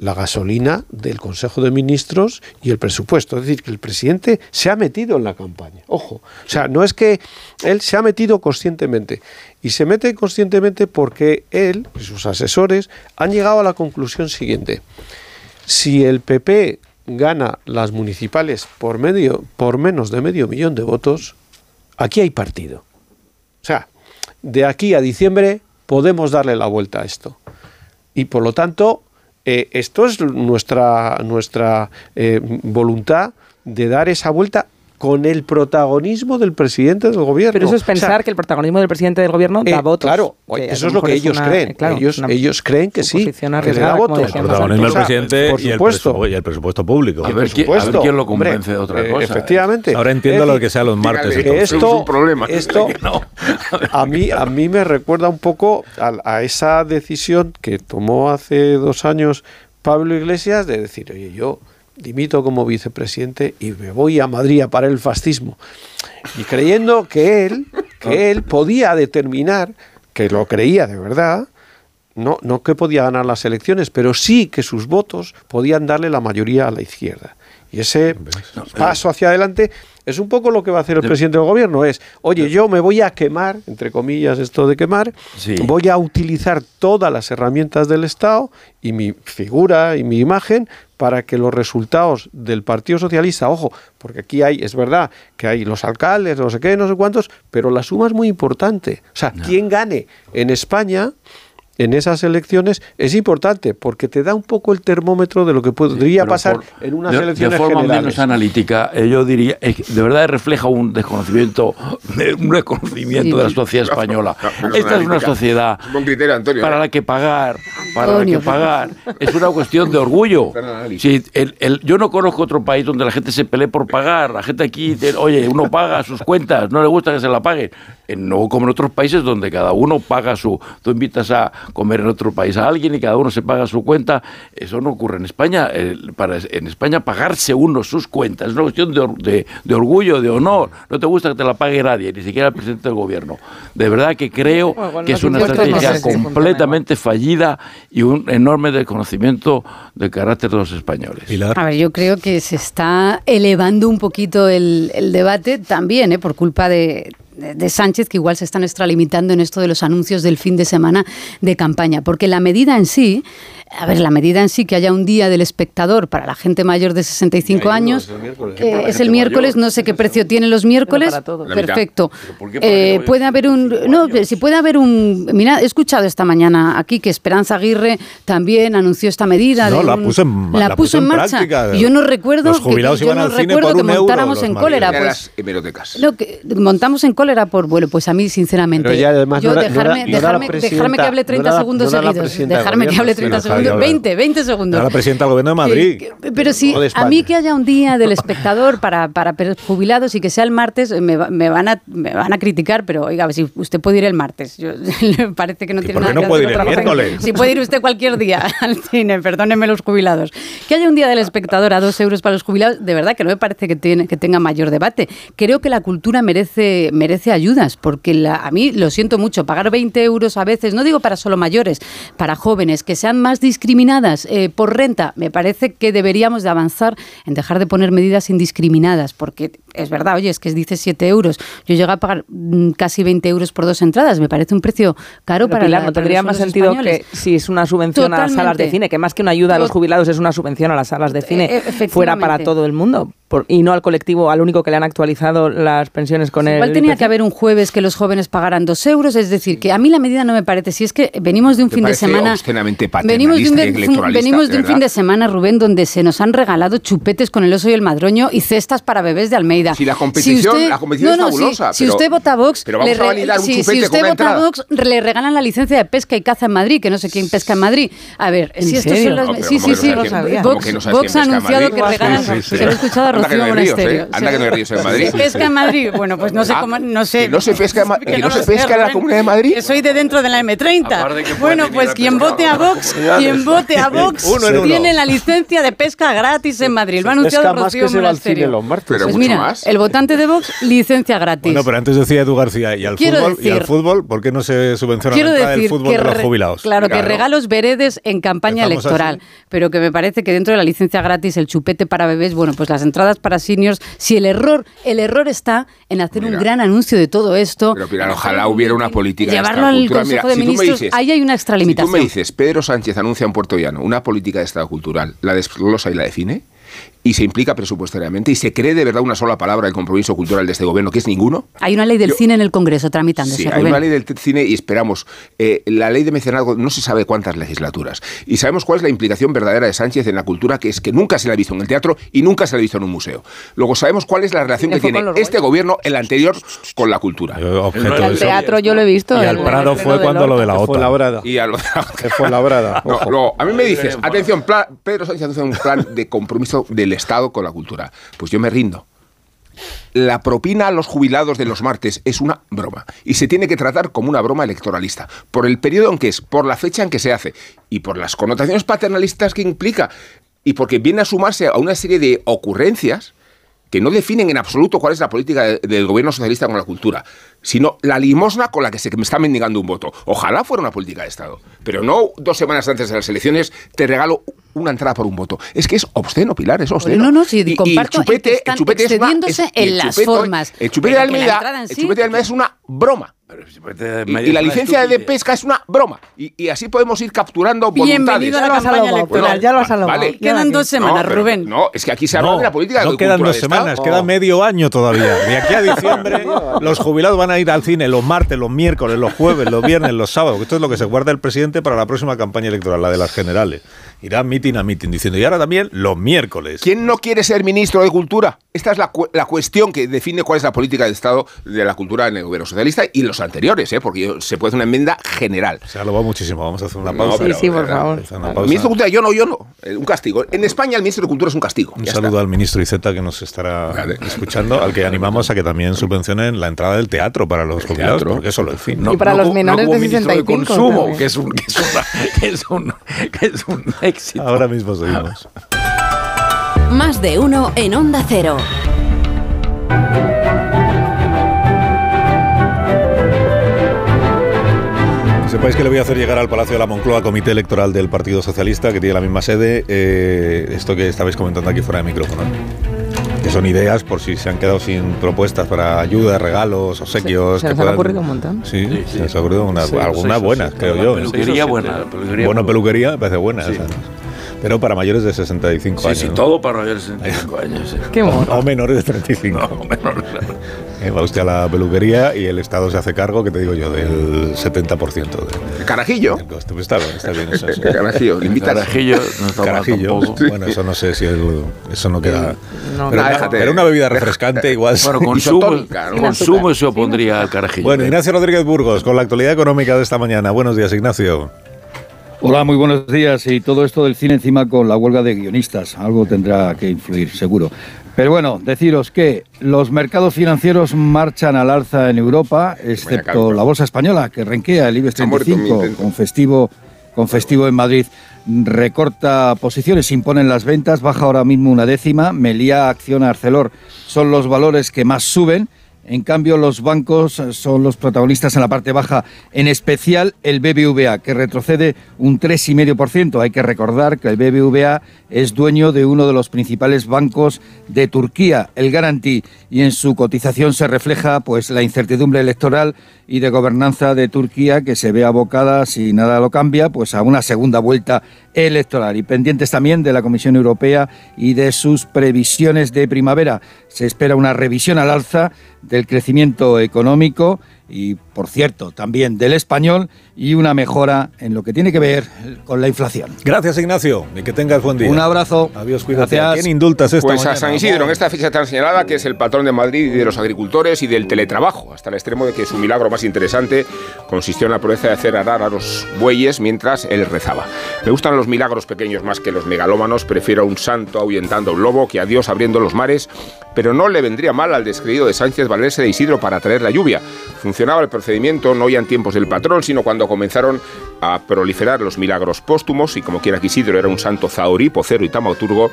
la gasolina del Consejo de Ministros y el presupuesto. Es decir, que el presidente se ha metido en la campaña. Ojo, o sea, no es que él se ha metido conscientemente. Y se mete conscientemente porque él y sus asesores han llegado a la conclusión siguiente. Si el PP gana las municipales por, medio, por menos de medio millón de votos, aquí hay partido. O sea, de aquí a diciembre podemos darle la vuelta a esto. Y por lo tanto, eh, esto es nuestra, nuestra eh, voluntad de dar esa vuelta con el protagonismo del presidente del gobierno. Pero eso es pensar que el protagonismo del presidente del gobierno da eh, votos. Claro, eso es lo que ellos creen. ellos, ellos creen que sí, que le da votos. El protagonismo del presidente por supuesto. Y, el presupuesto público. A ver, quién lo convence de otra cosa. Efectivamente. Ahora entiendo lo que sea los martes. esto, es un problema. Esto a, mí, a mí me recuerda un poco a, a esa decisión que tomó hace dos años Pablo Iglesias de decir, oye, yo dimito como vicepresidente y me voy a Madrid para el fascismo. Y creyendo que él, que él podía determinar, que lo creía de verdad, no, no que podía ganar las elecciones, pero sí que sus votos podían darle la mayoría a la izquierda. Y ese paso hacia adelante es un poco lo que va a hacer el presidente del gobierno. Es, oye, yo me voy a quemar, entre comillas esto de quemar, voy a utilizar todas las herramientas del Estado y mi figura y mi imagen para que los resultados del Partido Socialista, ojo, porque aquí hay, es verdad, que hay los alcaldes, no sé qué, no sé cuántos, pero la suma es muy importante. O sea, quien gane en España en esas elecciones es importante porque te da un poco el termómetro de lo que podría pasar en unas elecciones de forma generales. menos analítica eh, yo diría de verdad refleja un desconocimiento un desconocimiento de la sociedad española. esta es una sociedad para la que pagar para la que pagar. Es una cuestión de orgullo. Si el, yo no conozco otro país donde la gente se pelee por pagar. La gente aquí oye uno paga sus cuentas no le gusta que se la paguen no como en otros países donde cada uno paga su tú invitas a comer en otro país a alguien y cada uno se paga su cuenta. Eso no ocurre en España. para, en España pagarse uno sus cuentas es una cuestión de, de, orgullo, de honor. No te gusta que te la pague nadie, ni siquiera el presidente del gobierno. De verdad que creo que es una estrategia completamente fallida y un enorme desconocimiento del carácter de los españoles. A ver, yo creo que se está elevando un poquito el, el debate también, ¿eh? por culpa de, de Sánchez que igual se están extralimitando en esto de los anuncios del fin de semana de campaña, porque la medida en sí a ver, la medida en sí que haya un día del espectador para la gente mayor de 65 años es el miércoles, no sé qué precio tienen los miércoles. Perfecto. Eh, puede haber un no, si puede haber un mira, he escuchado esta mañana aquí que Esperanza Aguirre también anunció esta medida no, la puso en, la, puso en, marcha. yo no recuerdo que, yo no recuerdo que montáramos en cólera, pues. No, que montamos en cólera por bueno, pues a mí sinceramente yo dejarme, dejarme, dejarme que hable 30 segundos seguidos, dejarme que hable 30 segundos 20, 20 segundos. la presidenta del gobierno de Madrid. pero sí, a mí que haya un día del espectador para, para jubilados y que sea el martes, me, me, van a, me van a criticar, pero oiga, si usted puede ir el martes. Yo, parece que no tiene nada no que puede ir el miércoles? Si puede ir usted cualquier día al cine, perdónenme los jubilados. Que haya un día del espectador a dos euros para los jubilados, de verdad que no me parece que, tiene, que tenga mayor debate. Creo que la cultura merece, merece ayudas, porque la, a mí lo siento mucho, pagar 20 euros a veces, no digo para solo mayores, para jóvenes, que sean más discriminadas eh, por renta, me parece que deberíamos de avanzar en dejar de poner medidas indiscriminadas, porque es verdad, oye, es que dice 7 euros, yo llego a pagar mm, casi 20 euros por dos entradas, me parece un precio caro para la, No tendría más sentido que si es una subvención a las salas de cine, que más que una ayuda a los jubilados es una subvención a las salas de cine, eh, fuera para todo el mundo y no al colectivo, al único que le han actualizado las pensiones con él. Igual tenía que haber un jueves que los jóvenes pagaran dos euros, es decir, que a mí la medida no me parece. Si es que venimos de un fin de semana. Venimos de un, venimos de un fin de semana, Rubén, donde se nos han regalado chupetes con el oso y el madroño y cestas para bebés de Almeida. Si la competición, la competición es fabulosa. Si, usted vota Vox, le, si, usted vota Vox, le regalan la licencia de pesca y caza en Madrid, que no sé quién pesca en Madrid. A ver, si estos son las. Sí, sí, sí. Vox ha anunciado que regalan. Se lo he escuchado a anda que no hay ríos, monasterio. ¿eh? Anda que no hay ríos en Madrid. ¿Se pesca en Madrid? Bueno, pues no sé Ah, cómo, no sé. que no se pesca en Ma- que no se lo sé, pesca en la Comunidad de Madrid. Que soy de dentro de la M30. Bueno, pues quien vote a Vox, quien vote a Vox tiene la licencia de pesca gratis en Madrid. Lo ha anunciado Rocío Monasterio. los martes. Pero Pues mucho mira, más. el votante de Vox, licencia gratis. Bueno, pero antes decía Edu García, ¿y al, Quiero fútbol, ¿y al decir- fútbol? ¿Por qué no se subvenciona Quiero la del fútbol que de los jubilados? Claro, que regalos veredes en campaña electoral, así. pero que me parece que dentro de la licencia gratis, el chupete para bebés, bueno, pues las entradas para seniors, si el error, el error está en hacer un Mira. gran anuncio de todo esto, Pero Pilar, ojalá hubiera una política llevarlo de al Estado cultural. Consejo Mira, de si Ministros, dices- ahí hay una Si tú extralimitación. me dices, Pedro Sánchez anuncia en Puerto Llano una política de Estado cultural, la desglosa y la define, y se implica presupuestariamente, y se cree de verdad una sola palabra del compromiso cultural de este gobierno, que es ninguno, Hay una ley del cine en el Congreso tramitándose, Sí, hay una ley del cine y esperamos. eh, la ley de mecenazgo no se sabe cuántas legislaturas. Y sabemos cuál es la implicación verdadera de Sánchez en la cultura, que es que nunca se la ha visto en el teatro y nunca se la ha visto en un museo. Luego sabemos cuál es la relación que tiene este gobierno, el anterior, con la cultura. objeto al teatro yo lo he visto. Y al el Prado fue cuando lo de la Que fue OTAN. labrada. Y a lo Que fue labrada. No, luego, a mí me dices, atención, plan- Pedro Sánchez hace un plan de compromiso del Estado con la cultura. Pues yo me rindo. La propina a los jubilados de los martes es una broma y se tiene que tratar como una broma electoralista, por el periodo en que es, por la fecha en que se hace y por las connotaciones paternalistas que implica y porque viene a sumarse a una serie de ocurrencias que no definen en absoluto cuál es la política de- del gobierno socialista con la cultura, sino la limosna con la que se me está mendigando un voto. Ojalá fuera una política de Estado, pero no dos semanas antes de las elecciones te regalo una entrada por un voto. Es que es obsceno, Pilar, es obsceno. no, no, sí, Y- y el chupete, en que están el chupete es una- es- en el las chupete- formas, El chupete de Almeida, el sí- chupete de Almeida es una broma. Y, y la licencia de pesca es una broma. Y, y así podemos ir capturando Bienvenido voluntades. a la campaña electoral, ya lo has vale. Quedan dos semanas, No, pero- Rubén. No, es que aquí se habla No, de la política no de quedan dos semanas, Estado. queda medio año todavía. De aquí a diciembre, los jubilados van a ir al cine los martes, los miércoles, los jueves, los viernes, los sábados. Esto es lo que se guarda el presidente para la próxima campaña electoral, la de las generales. Irá mitin a mitin diciendo, y ahora también los miércoles. ¿Quién no quiere ser ministro de Cultura? Esta es la, cu- la cuestión que define cuál es la política de Estado de la cultura en el gobierno socialista y los anteriores, ¿eh? porque se puede hacer una enmienda general. Se ha alabado muchísimo. Vamos a hacer una No, pausa. Sí, sí, por ¿verdad? favor. El ministro de Cultura, yo no, yo no. Eh, Un castigo. En España el ministro de Cultura es un castigo. Un Ya saludo está. al ministro Iceta que nos estará Vale. escuchando, al que animamos a que también subvencionen la entrada del teatro para los jubilados, porque eso lo fin. Y para los menores de ministro 65 consumo, también. que es un, que es una- que es un, que es un éxito. Ahora mismo seguimos. Más de uno en Onda Cero. Sepáis que le voy a hacer llegar al Palacio de la Moncloa Comité Electoral del Partido Socialista, que tiene la misma sede, eh, esto que estabais comentando aquí fuera de micrófono. Son ideas por si se han quedado sin propuestas para ayuda, regalos, obsequios. Se que nos han ocurrido un montón. Sí, se nos ha ocurrido una- Sí, algunas o buenas, creo yo. peluquería Seis o buena, la peluquería Bueno, buena. peluquería me parece buena. esa. Pero para mayores de 65 Sí, años. sí, ¿no? todo para mayores de 65 años. sí. Qué mono. O menores de 35. No, menor, claro. Eh, va usted a la peluquería y el Estado se hace cargo, que te digo yo, del 70% de- El carajillo. del coste. Pues está bien, está bien eso. sí. El carajillo. Le invitas. Carajillo no está Carajillo. Bueno, eso no sé si el- eso no queda. No, pero, no, una, déjate. pero una bebida refrescante igual. Bueno, consumo, consumo se opondría al carajillo. Bueno, Ignacio Rodríguez Burgos, con la actualidad económica de esta mañana. Buenos días, Ignacio. Hola, muy buenos días. Y todo esto del cine encima con la huelga de guionistas. Algo tendrá que influir, seguro. Pero bueno, deciros que los mercados financieros marchan al alza en Europa, excepto la bolsa española, que renquea el IBEX Ha muerto mi 35 intento. con festivo, con festivo en Madrid. Recorta posiciones, imponen las ventas, baja ahora mismo una décima. Melía, Acción, Arcelor son los valores que más suben. En cambio, los bancos son los protagonistas en la parte baja, en especial el BBVA, que retrocede un 3,5%. Hay que recordar que el BBVA es dueño de uno de los principales bancos de Turquía, el Garanti, y en su cotización se refleja pues la incertidumbre electoral y de gobernanza de Turquía que se ve abocada, si nada lo cambia, pues a una segunda vuelta electoral. Y pendientes también de la Comisión Europea y de sus previsiones de primavera. Se espera una revisión al alza del crecimiento económico y, por cierto, también del español y una mejora en lo que tiene que ver con la inflación. Gracias, Ignacio, y que tengas buen día. Un abrazo. Adiós, cuídate. Gracias. ¿A quién indultas esta Pues mañana? a San Isidro, en esta fecha tan señalada, que es el patrón de Madrid y de los agricultores y del teletrabajo, hasta el extremo de que su milagro más interesante consistió en la proeza de hacer arar a los bueyes mientras él rezaba. Me gustan los milagros pequeños más que los megalómanos, prefiero a un santo ahuyentando a un lobo que a Dios abriendo los mares, pero no le vendría mal al descreído de Sánchez valerse de Isidro para traer la lluvia. El procedimiento no ya en tiempos del patrón, sino cuando comenzaron a proliferar los milagros póstumos y como quiera que Isidro era un santo zahorí, pocero y taumaturgo,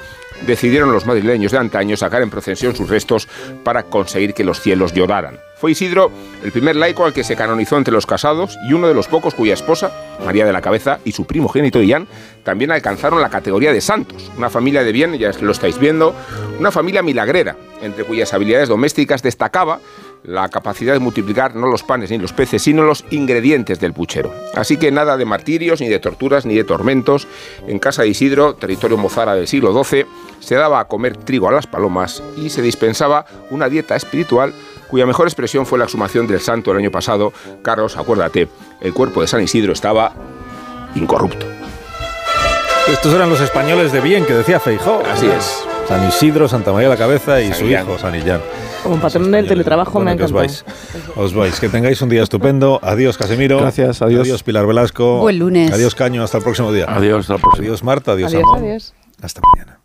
decidieron los madrileños de antaño sacar en procesión sus restos para conseguir que los cielos lloraran. Fue Isidro el primer laico al que se canonizó entre los casados y uno de los pocos cuya esposa, María de la Cabeza, y su primogénito Ian también alcanzaron la categoría de santos. Una familia de bien, ya lo estáis viendo, una familia milagrera, entre cuyas habilidades domésticas destacaba la capacidad de multiplicar no los panes ni los peces, sino los ingredientes del puchero. Así que nada de martirios, ni de torturas, ni de tormentos. En casa de Isidro, territorio mozara del siglo XII, se daba a comer trigo a las palomas y se dispensaba una dieta espiritual cuya mejor expresión fue la exhumación del santo el año pasado. Carlos, acuérdate, el cuerpo de San Isidro estaba incorrupto. Estos eran los españoles de bien que decía Feijó. Así es. San Isidro, Santa María la Cabeza y San su Illán. hijo, San Illán. Como patrón del teletrabajo me ha Bueno, que os encantado. vais. Os vais. Que tengáis un día estupendo. Adiós, Casemiro. Gracias, adiós. Adiós, Pilar Velasco. Buen lunes. Adiós, Caño. Hasta el próximo día. Adiós, hasta la próxima. Adiós, Marta. Adiós, Adiós, adiós. Hasta mañana.